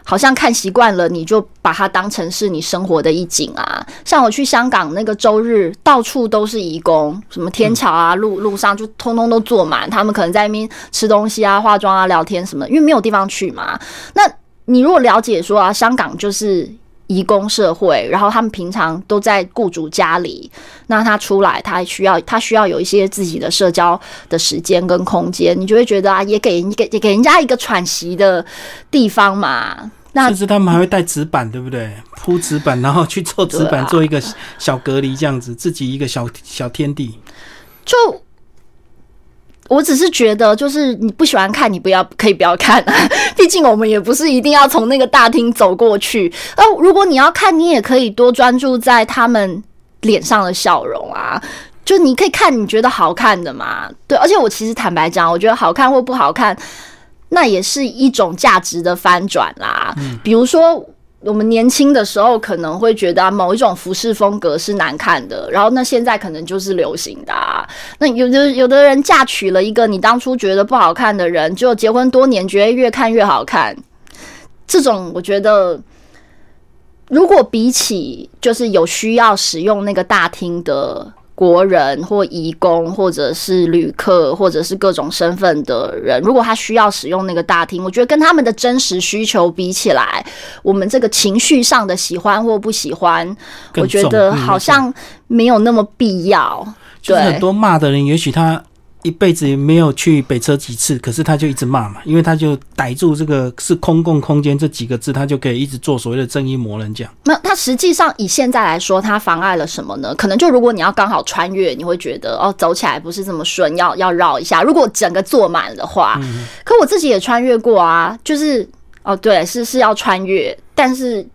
Speaker 2: 好像看习惯了，你就把它当成是你生活的一景啊。像我去香港那个周日，到处都是义工，什么天桥啊、路路上就通通都坐满，他们可能在那边吃东西啊、化妆啊、聊天什么，因为没有地方去嘛。那你如果了解说啊，香港就是。移工社会，然后他们平常都在雇主家里，那他出来，他需要他需要有一些自己的社交的时间跟空间，你就会觉得啊，也给给给人家一个喘息的地方嘛。那
Speaker 1: 甚至他们还会带纸板，对不对？铺纸板，然后去做纸板，做一个小隔离，这样子，自己一个小小天地。
Speaker 2: 就我只是觉得，就是你不喜欢看，你不要可以不要看啊。毕竟我们也不是一定要从那个大厅走过去。呃，如果你要看，你也可以多专注在他们脸上的笑容啊。就你可以看你觉得好看的嘛。对，而且我其实坦白讲，我觉得好看或不好看。那也是一种价值的翻转啦。比如说，我们年轻的时候可能会觉得某一种服饰风格是难看的，然后那现在可能就是流行的。那有的有的人嫁娶了一个你当初觉得不好看的人，就结婚多年觉得越看越好看。这种我觉得，如果比起就是有需要使用那个大厅的。国人或移工，或者是旅客，或者是各种身份的人，如果他需要使用那个大厅，我觉得跟他们的真实需求比起来，我们这个情绪上的喜欢或不喜欢，我觉得好像没有那么必要。
Speaker 1: 就是很多骂的人，也许他。一辈子也没有去北车几次，可是他就一直骂嘛，因为他就逮住这个是公共空间这几个字，他就可以一直做所谓的正义魔人讲。
Speaker 2: 那他实际上以现在来说，他妨碍了什么呢？可能就如果你要刚好穿越，你会觉得哦，走起来不是这么顺，要要绕一下。如果整个坐满的话，可我自己也穿越过啊，就是哦，对，是是要穿越，但是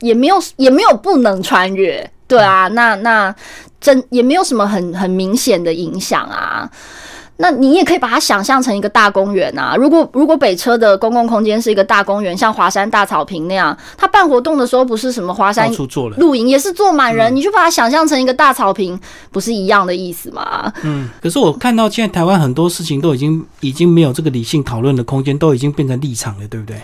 Speaker 2: 也没有也没有不能穿越，对啊，那那真也没有什么很很明显的影响啊。那你也可以把它想象成一个大公园啊！如果如果北车的公共空间是一个大公园，像华山大草坪那样，它办活动的时候不是什么华山露营，也是坐满人，你就把它想象成一个大草坪，不是一样的意思吗？
Speaker 1: 嗯。可是我看到现在台湾很多事情都已经已经没有这个理性讨论的空间，都已经变成立场了，对不对？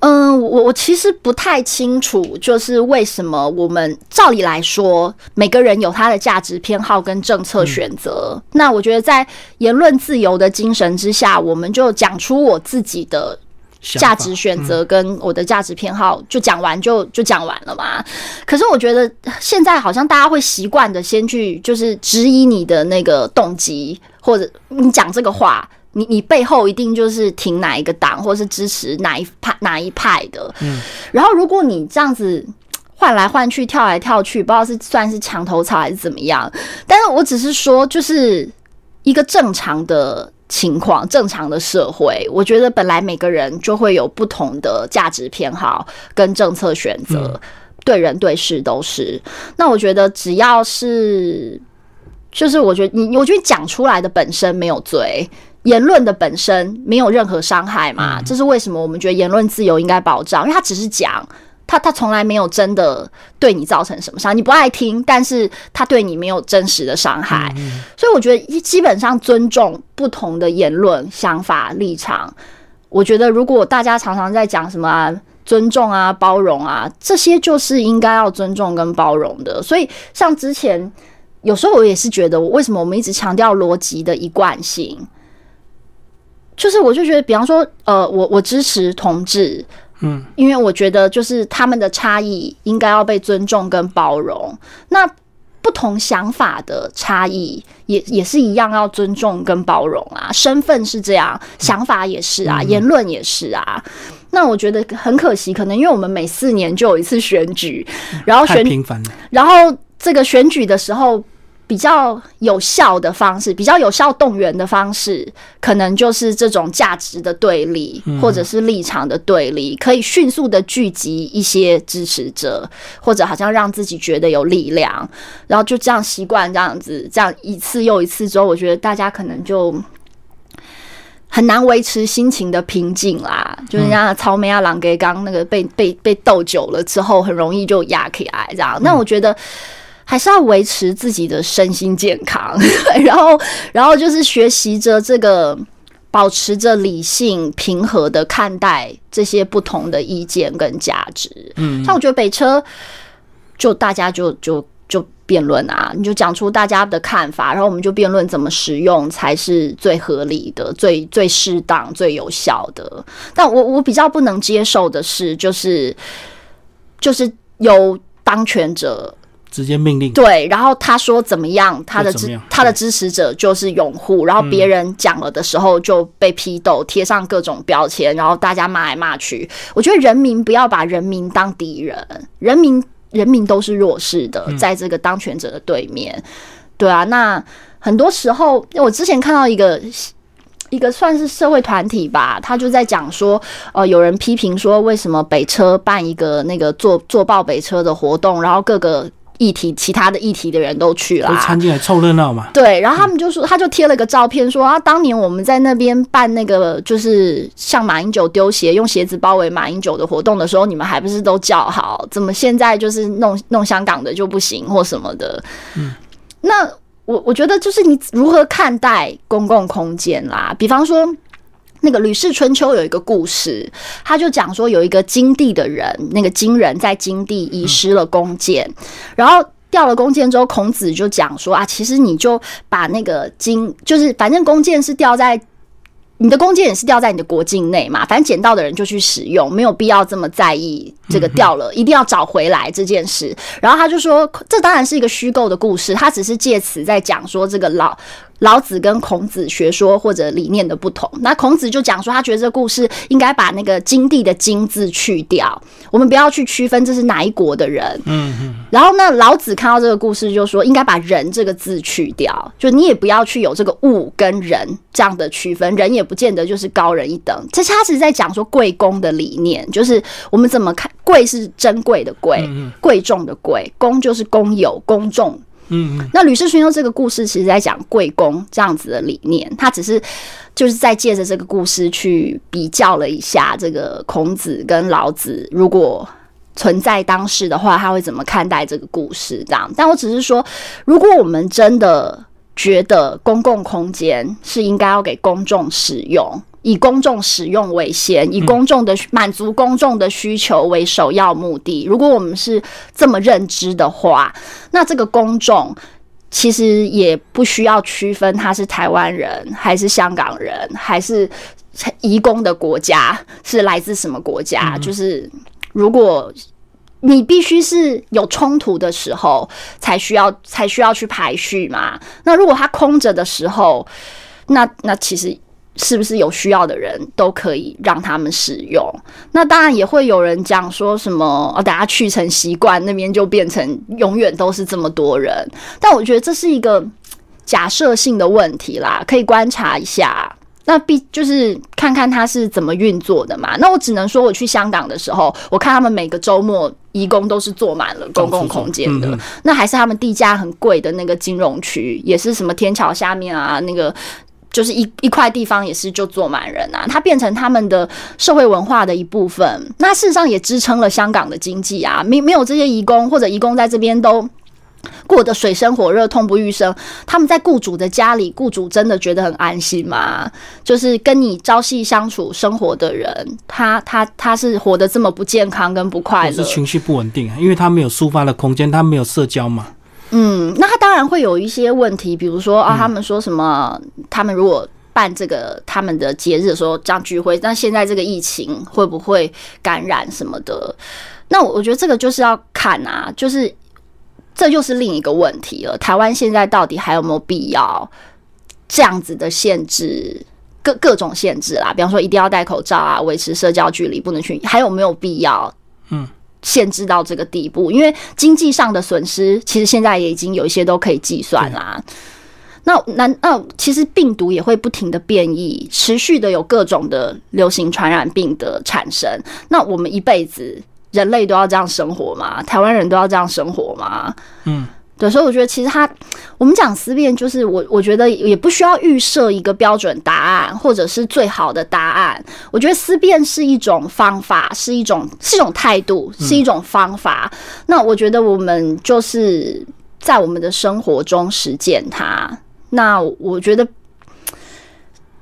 Speaker 2: 嗯，我我其实不太清楚，就是为什么我们照理来说，每个人有他的价值偏好跟政策选择。那我觉得在言论自由的精神之下，我们就讲出我自己的价值选择跟我的价值偏好，就讲完就就讲完了嘛。可是我觉得现在好像大家会习惯的先去就是质疑你的那个动机，或者你讲这个话。你你背后一定就是挺哪一个党，或是支持哪一派哪一派的。嗯，然后如果你这样子换来换去、跳来跳去，不知道是算是墙头草还是怎么样。但是我只是说，就是一个正常的情况，正常的社会，我觉得本来每个人就会有不同的价值偏好跟政策选择，对人对事都是。那我觉得只要是，就是我觉得你，我觉得讲出来的本身没有罪。言论的本身没有任何伤害嘛？这是为什么我们觉得言论自由应该保障？因为他只是讲，他他从来没有真的对你造成什么伤，你不爱听，但是他对你没有真实的伤害。所以我觉得基本上尊重不同的言论、想法、立场。我觉得如果大家常常在讲什么尊重啊、包容啊，这些就是应该要尊重跟包容的。所以像之前有时候我也是觉得，为什么我们一直强调逻辑的一贯性？就是，我就觉得，比方说，呃，我我支持同志，嗯，因为我觉得就是他们的差异应该要被尊重跟包容。那不同想法的差异也也是一样要尊重跟包容啊。身份是这样，想法也是啊，言论也是啊。那我觉得很可惜，可能因为我们每四年就有一次选举，然后选然后这个选举的时候。比较有效的方式，比较有效动员的方式，可能就是这种价值的对立，或者是立场的对立，可以迅速的聚集一些支持者，或者好像让自己觉得有力量，然后就这样习惯这样子，这样一次又一次之后，我觉得大家可能就很难维持心情的平静啦。就是像草莓啊、狼给刚那个被被被斗久了之后，很容易就压起来这样。那我觉得。还是要维持自己的身心健康，然后，然后就是学习着这个，保持着理性平和的看待这些不同的意见跟价值。嗯，像我觉得北车，就大家就就就辩论啊，你就讲出大家的看法，然后我们就辩论怎么使用才是最合理的、最最适当、最有效的。但我我比较不能接受的是，就是就是。有当权者。
Speaker 1: 直接命令
Speaker 2: 对，然后他说怎么样，他的支他的支持者就是拥护，然后别人讲了的时候就被批斗，贴上各种标签，然后大家骂来骂去。我觉得人民不要把人民当敌人，人民人民都是弱势的，在这个当权者的对面。对啊，那很多时候，我之前看到一个。一个算是社会团体吧，他就在讲说，呃，有人批评说，为什么北车办一个那个坐坐爆北车的活动，然后各个议题、其他的议题的人都去
Speaker 1: 都
Speaker 2: 啦，
Speaker 1: 参进来凑热闹嘛。
Speaker 2: 对，然后他们就说，他就贴了个照片说啊，当年我们在那边办那个就是像马英九丢鞋，用鞋子包围马英九的活动的时候，你们还不是都叫好？怎么现在就是弄 弄香港的就不行或什么的？嗯，那我我觉得就是你如何看待公共空间啦，比方说。那个《吕氏春秋》有一个故事，他就讲说有一个金地的人，那个金人在金地遗失了弓箭，然后掉了弓箭之后，孔子就讲说啊，其实你就把那个金，就是反正弓箭是掉在。你的弓箭也是掉在你的国境内嘛，反正捡到的人就去使用，没有必要这么在意这个掉了，一定要找回来这件事。然后他就说，这当然是一个虚构的故事，他只是借此在讲说这个老老子跟孔子学说或者理念的不同。那孔子就讲说，他觉得这个故事应该把那个金地的金字去掉，我们不要去区分这是哪一国的人。
Speaker 1: 嗯嗯，
Speaker 2: 然后呢，老子看到这个故事就说，应该把人这个字去掉，就你也不要去有这个物跟人这样的区分，人也不见得就是高人一等。这是他是在讲说贵公的理念，就是我们怎么看贵是珍贵的贵，贵重的贵，公就是公有公众。
Speaker 1: 嗯嗯，
Speaker 2: 那《吕氏春秋》这个故事，其实在讲贵公这样子的理念，他只是就是在借着这个故事去比较了一下这个孔子跟老子，如果存在当时的话，他会怎么看待这个故事？这样，但我只是说，如果我们真的觉得公共空间是应该要给公众使用。以公众使用为先，以公众的满足公众的需求为首要目的。如果我们是这么认知的话，那这个公众其实也不需要区分他是台湾人还是香港人，还是移工的国家是来自什么国家。就是如果你必须是有冲突的时候才需要才需要去排序嘛。那如果他空着的时候，那那其实。是不是有需要的人都可以让他们使用？那当然也会有人讲说什么，哦，大家去成习惯，那边就变成永远都是这么多人。但我觉得这是一个假设性的问题啦，可以观察一下。那必就是看看它是怎么运作的嘛。那我只能说，我去香港的时候，我看他们每个周末义工都是坐满了公共空间的。那还是他们地价很贵的那个金融区，也是什么天桥下面啊那个。就是一一块地方也是就坐满人啊，它变成他们的社会文化的一部分。那事实上也支撑了香港的经济啊，没没有这些移工或者移工在这边都过得水深火热、痛不欲生，他们在雇主的家里，雇主真的觉得很安心吗？就是跟你朝夕相处生活的人，他他他是活得这么不健康跟不快乐，
Speaker 1: 是情绪不稳定啊，因为他没有抒发的空间，他没有社交嘛。
Speaker 2: 嗯，那他当然会有一些问题，比如说啊，他们说什么？他们如果办这个他们的节日的时候这样聚会，那现在这个疫情会不会感染什么的？那我我觉得这个就是要看啊，就是这就是另一个问题了。台湾现在到底还有没有必要这样子的限制？各各种限制啦，比方说一定要戴口罩啊，维持社交距离，不能去，还有没有必要？
Speaker 1: 嗯。
Speaker 2: 限制到这个地步，因为经济上的损失，其实现在也已经有一些都可以计算啦。那难那其实病毒也会不停的变异，持续的有各种的流行传染病的产生。那我们一辈子人类都要这样生活吗？台湾人都要这样生活吗？
Speaker 1: 嗯。
Speaker 2: 对，所以我觉得其实他，我们讲思辨，就是我我觉得也不需要预设一个标准答案，或者是最好的答案。我觉得思辨是一种方法，是一种是一种态度，是一种方法。那我觉得我们就是在我们的生活中实践它。那我觉得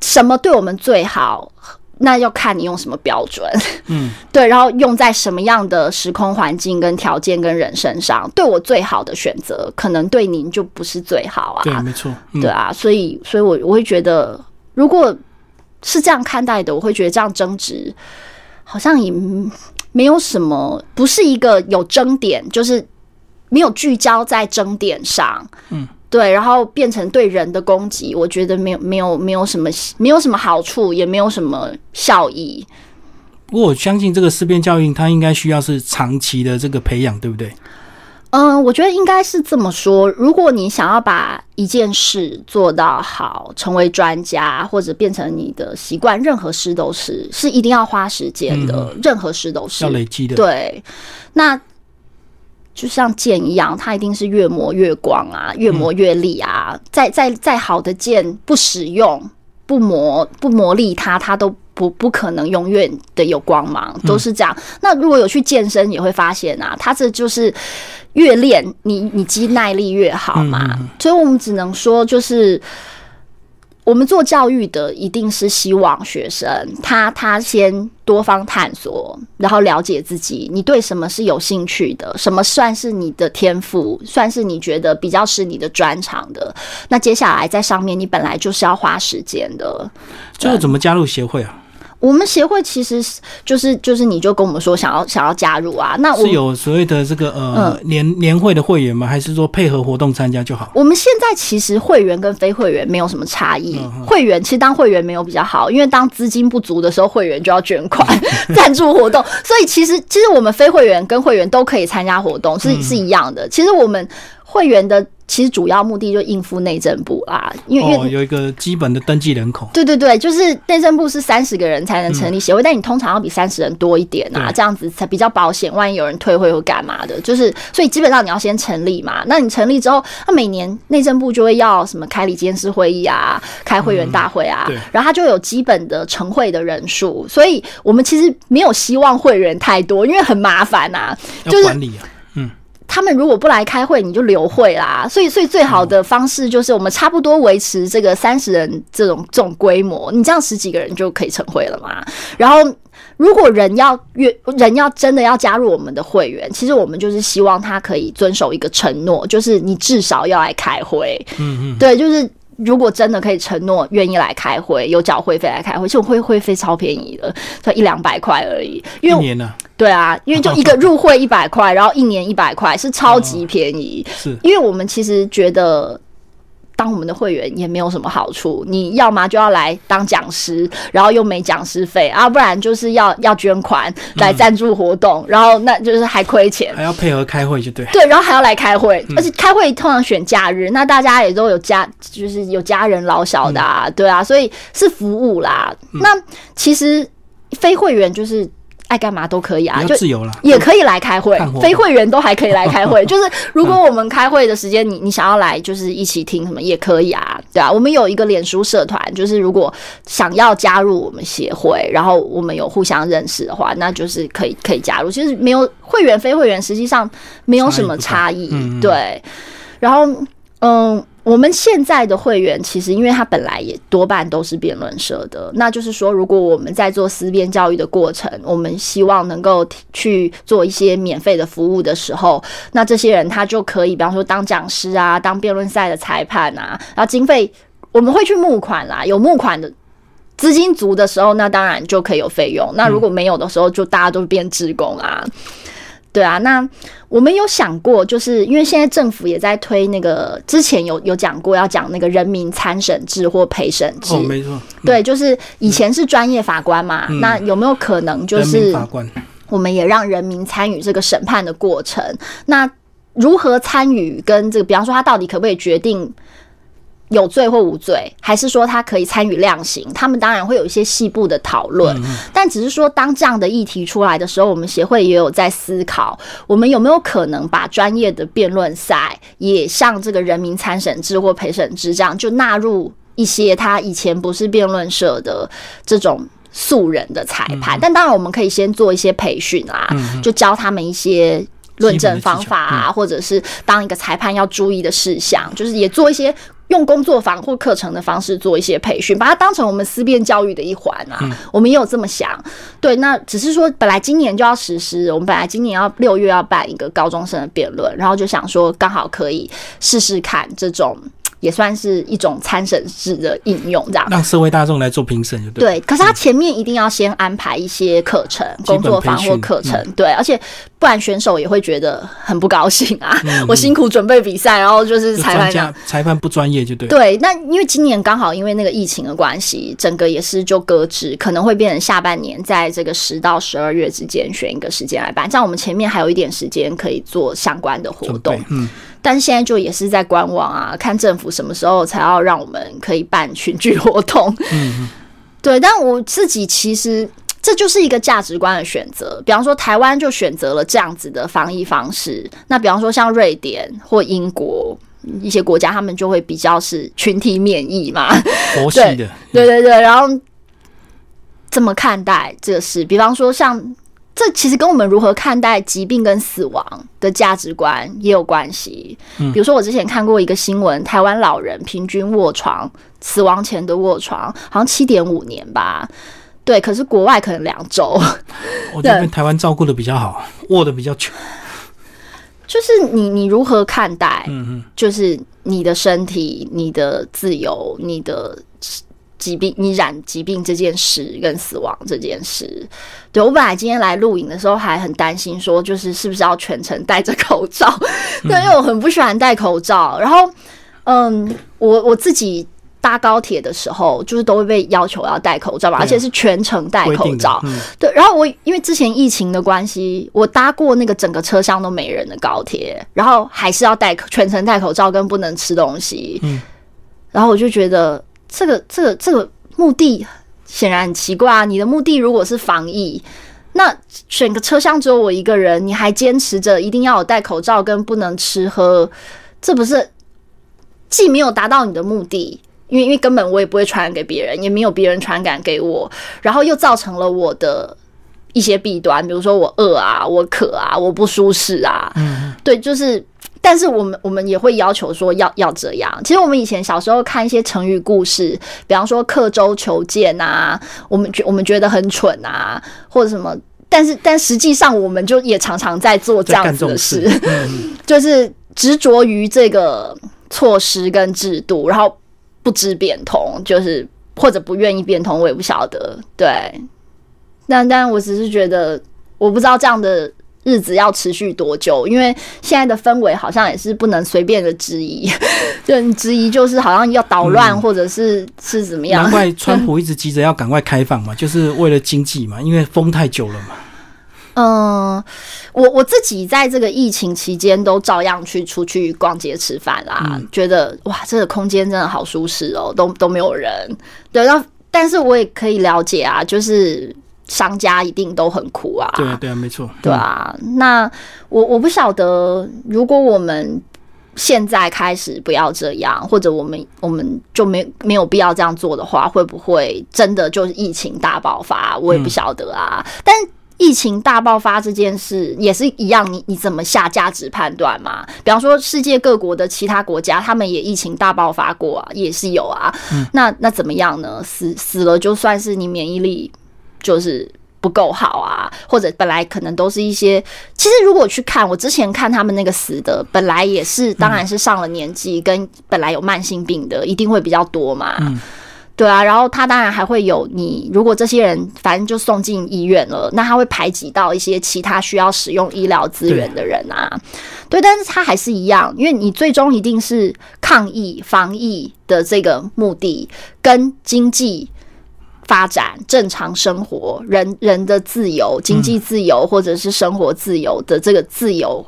Speaker 2: 什么对我们最好？那要看你用什么标准，
Speaker 1: 嗯，
Speaker 2: 对，然后用在什么样的时空环境、跟条件、跟人身上，对我最好的选择，可能对您就不是最好啊。
Speaker 1: 对，没错，
Speaker 2: 对啊，所以，所以我我会觉得，如果是这样看待的，我会觉得这样争执好像也没有什么，不是一个有争点，就是没有聚焦在争点上。嗯，对，然后变成对人的攻击，我觉得没有没有没有什么没有什么好处，也没有什么效益。
Speaker 1: 不过我相信这个思辨教育，它应该需要是长期的这个培养，对不对？
Speaker 2: 嗯，我觉得应该是这么说。如果你想要把一件事做到好，成为专家或者变成你的习惯，任何事都是是一定要花时间的。任何事都是
Speaker 1: 要累积的。
Speaker 2: 对，那就像剑一样，它一定是越磨越光啊，越磨越利啊。再再再好的剑，不使用、不磨、不磨砺它，它都。不不可能永远的有光芒，都是这样。那如果有去健身，也会发现啊，它这就是越练你你肌耐力越好嘛。所以我们只能说就是。我们做教育的一定是希望学生他他先多方探索，然后了解自己，你对什么是有兴趣的，什么算是你的天赋，算是你觉得比较是你的专长的。那接下来在上面，你本来就是要花时间的。
Speaker 1: 最后怎么加入协会啊？
Speaker 2: 我们协会其实就是就是，你就跟我们说想要想要加入啊？那
Speaker 1: 是有所谓的这个呃年年会的会员吗？还是说配合活动参加就好？
Speaker 2: 我们现在其实会员跟非会员没有什么差异。会员其实当会员没有比较好，因为当资金不足的时候，会员就要捐款 赞助活动。所以其实其实我们非会员跟会员都可以参加活动，是是一样的。其实我们会员的。其实主要目的就应付内政部啦，因为因为
Speaker 1: 有一个基本的登记人口。
Speaker 2: 对对对，就是内政部是三十个人才能成立协会，但你通常要比三十人多一点啊，这样子才比较保险。万一有人退会或干嘛的，就是所以基本上你要先成立嘛。那你成立之后，那每年内政部就会要什么开理监事会议啊，开会员大会啊，然后他就有基本的成会的人数。所以我们其实没有希望会员太多，因为很麻烦呐，
Speaker 1: 要管理啊。
Speaker 2: 他们如果不来开会，你就留会啦。所以，所以最好的方式就是我们差不多维持这个三十人这种这种规模，你这样十几个人就可以成会了嘛。然后，如果人要越人要真的要加入我们的会员，其实我们就是希望他可以遵守一个承诺，就是你至少要来开会。嗯嗯，对，就是。如果真的可以承诺愿意来开会，有缴会费来开会，就会会费超便宜的，才一两百块而已。
Speaker 1: 一年呢？
Speaker 2: 对啊，因为就一个入会一百块，然后一年一百块，是超级便宜。
Speaker 1: 是，
Speaker 2: 因为我们其实觉得。当我们的会员也没有什么好处，你要么就要来当讲师，然后又没讲师费啊，不然就是要要捐款来赞助活动，然后那就是还亏钱，
Speaker 1: 还要配合开会就对。
Speaker 2: 对，然后还要来开会，而且开会通常选假日，那大家也都有家，就是有家人老小的，啊，对啊，所以是服务啦。那其实非会员就是。爱干嘛都可以啊，
Speaker 1: 就自由了，
Speaker 2: 也可以来开会，非会员都还可以来开会。就是如果我们开会的时间，你你想要来，就是一起听什么也可以啊，对啊。我们有一个脸书社团，就是如果想要加入我们协会，然后我们有互相认识的话，那就是可以可以加入。其实没有会员非会员，实际上没有什么差异，对。然后嗯。我们现在的会员其实，因为他本来也多半都是辩论社的，那就是说，如果我们在做思辨教育的过程，我们希望能够去做一些免费的服务的时候，那这些人他就可以，比方说当讲师啊，当辩论赛的裁判啊，然后经费我们会去募款啦，有募款的资金足的时候，那当然就可以有费用；那如果没有的时候，就大家都变职工啊。对啊，那我们有想过，就是因为现在政府也在推那个，之前有有讲过要讲那个人民参审制或陪审制，
Speaker 1: 哦，没错，
Speaker 2: 对，就是以前是专业法官嘛，那有没有可能就是
Speaker 1: 法官，
Speaker 2: 我们也让人民参与这个审判的过程？那如何参与？跟这个，比方说，他到底可不可以决定？有罪或无罪，还是说他可以参与量刑？他们当然会有一些细部的讨论，但只是说当这样的议题出来的时候，我们协会也有在思考，我们有没有可能把专业的辩论赛也像这个人民参审制或陪审制这样，就纳入一些他以前不是辩论社的这种素人的裁判。但当然，我们可以先做一些培训啊，就教他们一些论证方法啊，或者是当一个裁判要注意的事项，就是也做一些。用工作坊或课程的方式做一些培训，把它当成我们思辨教育的一环啊。我们也有这么想，对。那只是说，本来今年就要实施，我们本来今年要六月要办一个高中生的辩论，然后就想说，刚好可以试试看这种。也算是一种参审制的应用，这样
Speaker 1: 让社会大众来做评审，就对。
Speaker 2: 对，可是他前面一定要先安排一些课程、工作坊或课程，对，而且不然选手也会觉得很不高兴啊。我辛苦准备比赛，然后就是裁判
Speaker 1: 裁判不专业，就对。
Speaker 2: 对，那因为今年刚好因为那个疫情的关系，整个也是就搁置，可能会变成下半年在这个十到十二月之间选一个时间来办，这样我们前面还有一点时间可以做相关的活动。嗯。但是现在就也是在观望啊，看政府什么时候才要让我们可以办群聚活动。嗯，对。但我自己其实这就是一个价值观的选择。比方说，台湾就选择了这样子的防疫方式。那比方说，像瑞典或英国一些国家，他们就会比较是群体免疫嘛，
Speaker 1: 佛系的。
Speaker 2: 对对对。然后怎么看待这个事？比方说，像。这其实跟我们如何看待疾病跟死亡的价值观也有关系。嗯，比如说我之前看过一个新闻，台湾老人平均卧床死亡前的卧床好像七点五年吧。对，可是国外可能两周。
Speaker 1: 我这边台湾照顾的比较好，卧的比较久。
Speaker 2: 就是你你如何看待？嗯嗯，就是你的身体、你的自由、你的。疾病，你染疾病这件事跟死亡这件事，对我本来今天来录影的时候还很担心，说就是是不是要全程戴着口罩，对，因为我很不喜欢戴口罩。然后，嗯，我我自己搭高铁的时候，就是都会被要求要戴口罩吧，而且是全程戴口罩。对，然后我因为之前疫情的关系，我搭过那个整个车厢都没人的高铁，然后还是要戴全程戴口罩，跟不能吃东西。嗯，然后我就觉得。这个这个这个目的显然很奇怪啊！你的目的如果是防疫，那选个车厢只有我一个人，你还坚持着一定要有戴口罩跟不能吃喝，这不是既没有达到你的目的，因为因为根本我也不会传染给别人，也没有别人传染给我，然后又造成了我的一些弊端，比如说我饿啊，我渴啊，我不舒适啊，嗯，对，就是。但是我们我们也会要求说要要这样。其实我们以前小时候看一些成语故事，比方说刻舟求剑啊，我们觉我们觉得很蠢啊，或者什么。但是但实际上，我们就也常常在做这样子的事，就是执着于这个措施跟制度，然后不知变通，就是或者不愿意变通，我也不晓得。对，但但我只是觉得，我不知道这样的。日子要持续多久？因为现在的氛围好像也是不能随便的质疑，就质疑就是好像要捣乱，或者是是怎么样？
Speaker 1: 难怪川普一直急着要赶快开放嘛，就是为了经济嘛，因为封太久了嘛。
Speaker 2: 嗯，我我自己在这个疫情期间都照样去出去逛街吃饭啦，觉得哇，这个空间真的好舒适哦，都都没有人。对，那但是我也可以了解啊，就是。商家一定都很苦啊！
Speaker 1: 对啊对啊，没错。
Speaker 2: 对啊，那我我不晓得，如果我们现在开始不要这样，或者我们我们就没没有必要这样做的话，会不会真的就是疫情大爆发？我也不晓得啊。但疫情大爆发这件事也是一样，你你怎么下价值判断嘛？比方说，世界各国的其他国家，他们也疫情大爆发过啊，也是有啊。那那怎么样呢？死死了就算是你免疫力。就是不够好啊，或者本来可能都是一些，其实如果去看我之前看他们那个死的，本来也是，当然是上了年纪跟本来有慢性病的，一定会比较多嘛。对啊，然后他当然还会有你，如果这些人反正就送进医院了，那他会排挤到一些其他需要使用医疗资源的人啊。对，但是他还是一样，因为你最终一定是抗疫防疫的这个目的跟经济。发展正常生活，人人的自由、经济自由或者是生活自由的这个自由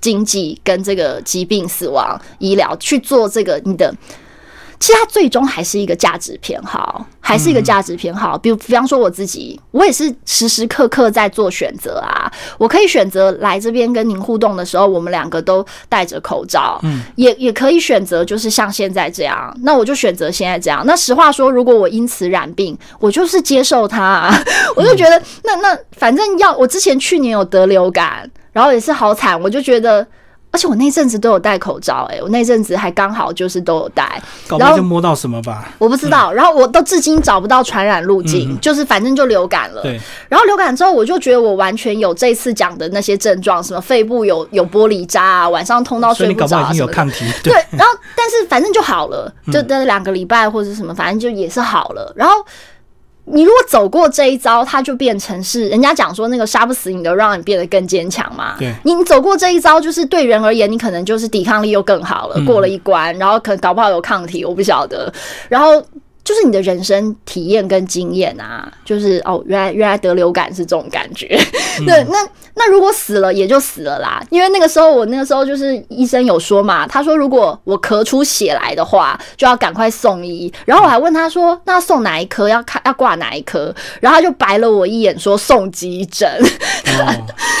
Speaker 2: 经济，跟这个疾病、死亡、医疗去做这个你的。其实它最终还是一个价值偏好，还是一个价值偏好。比如，比方说我自己，我也是时时刻刻在做选择啊。我可以选择来这边跟您互动的时候，我们两个都戴着口罩，嗯，也也可以选择就是像现在这样。那我就选择现在这样。那实话说，如果我因此染病，我就是接受它。啊 我就觉得，那那反正要我之前去年有得流感，然后也是好惨，我就觉得。而且我那阵子都有戴口罩，哎，我那阵子还刚好就是都有戴，
Speaker 1: 然后就摸到什么吧，
Speaker 2: 我不知道。然后我都至今找不到传染路径，就是反正就流感了。
Speaker 1: 对。
Speaker 2: 然后流感之后，我就觉得我完全有这次讲的那些症状，什么肺部有有玻璃渣啊，晚上痛到睡不着
Speaker 1: 啊什么的。
Speaker 2: 对。然后，但是反正就好了，就那两个礼拜或者什么，反正就也是好了。然后。你如果走过这一招，它就变成是人家讲说那个杀不死你的，让你变得更坚强嘛。
Speaker 1: 对，
Speaker 2: 你走过这一招，就是对人而言，你可能就是抵抗力又更好了，过了一关，然后可能搞不好有抗体，我不晓得。然后。就是你的人生体验跟经验啊，就是哦，原来原来得流感是这种感觉。对，那那如果死了也就死了啦，因为那个时候我那个时候就是医生有说嘛，他说如果我咳出血来的话，就要赶快送医。然后我还问他说，那送哪一科？要看要挂哪一科？然后他就白了我一眼，说送急诊。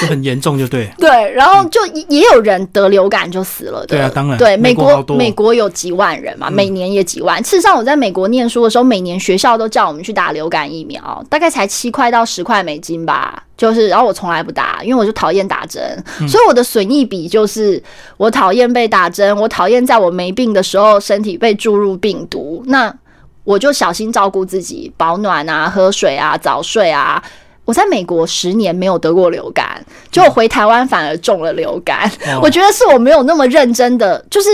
Speaker 1: 就很严重，就对。
Speaker 2: 对，然后就也有人得流感就死了。
Speaker 1: 对啊，当然。
Speaker 2: 对，美国美国有几万人嘛，每年也几万。事实上，我在美国念书。的时候，每年学校都叫我们去打流感疫苗，大概才七块到十块美金吧。就是，然后我从来不打，因为我就讨厌打针，所以我的损益比就是我讨厌被打针，我讨厌在我没病的时候身体被注入病毒。那我就小心照顾自己，保暖啊，喝水啊，早睡啊。我在美国十年没有得过流感，就回台湾反而中了流感。我觉得是我没有那么认真的，就是。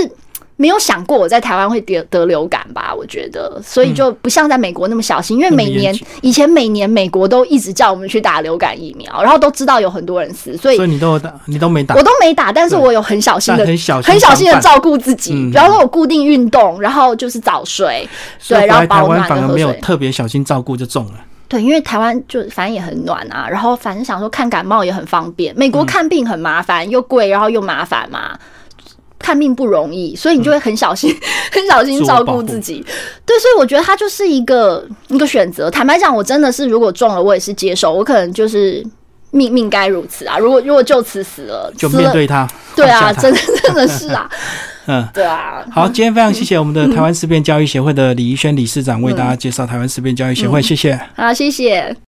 Speaker 2: 没有想过我在台湾会得得流感吧？我觉得，所以就不像在美国那么小心，因为每年以前每年美国都一直叫我们去打流感疫苗，然后都知道有很多人死，所以
Speaker 1: 所以你都打，你都没打，
Speaker 2: 我都没打，但是我有很小心的、
Speaker 1: 很小
Speaker 2: 很小心的照顾自己，比方说我固定运动，然后就是早睡，对，然后保暖
Speaker 1: 反而没有特别小心照顾就中了。
Speaker 2: 对，因为台湾就反正也很暖啊，然后反正想说看感冒也很方便，美国看病很麻烦，又贵，然后又麻烦嘛。看病不容易，所以你就会很小心、很小心照顾自己。对，所以我觉得它就是一个一个选择。坦白讲，我真的是如果中了，我也是接受。我可能就是命命该如此啊。如果如果就此死了，
Speaker 1: 就面对他。
Speaker 2: 对啊，真的真的是啊。嗯，对啊。
Speaker 1: 好，今天非常谢谢我们的台湾思辨教育协会的李怡轩理事长为大家介绍台湾思辨教育协会。谢谢。
Speaker 2: 好，谢谢。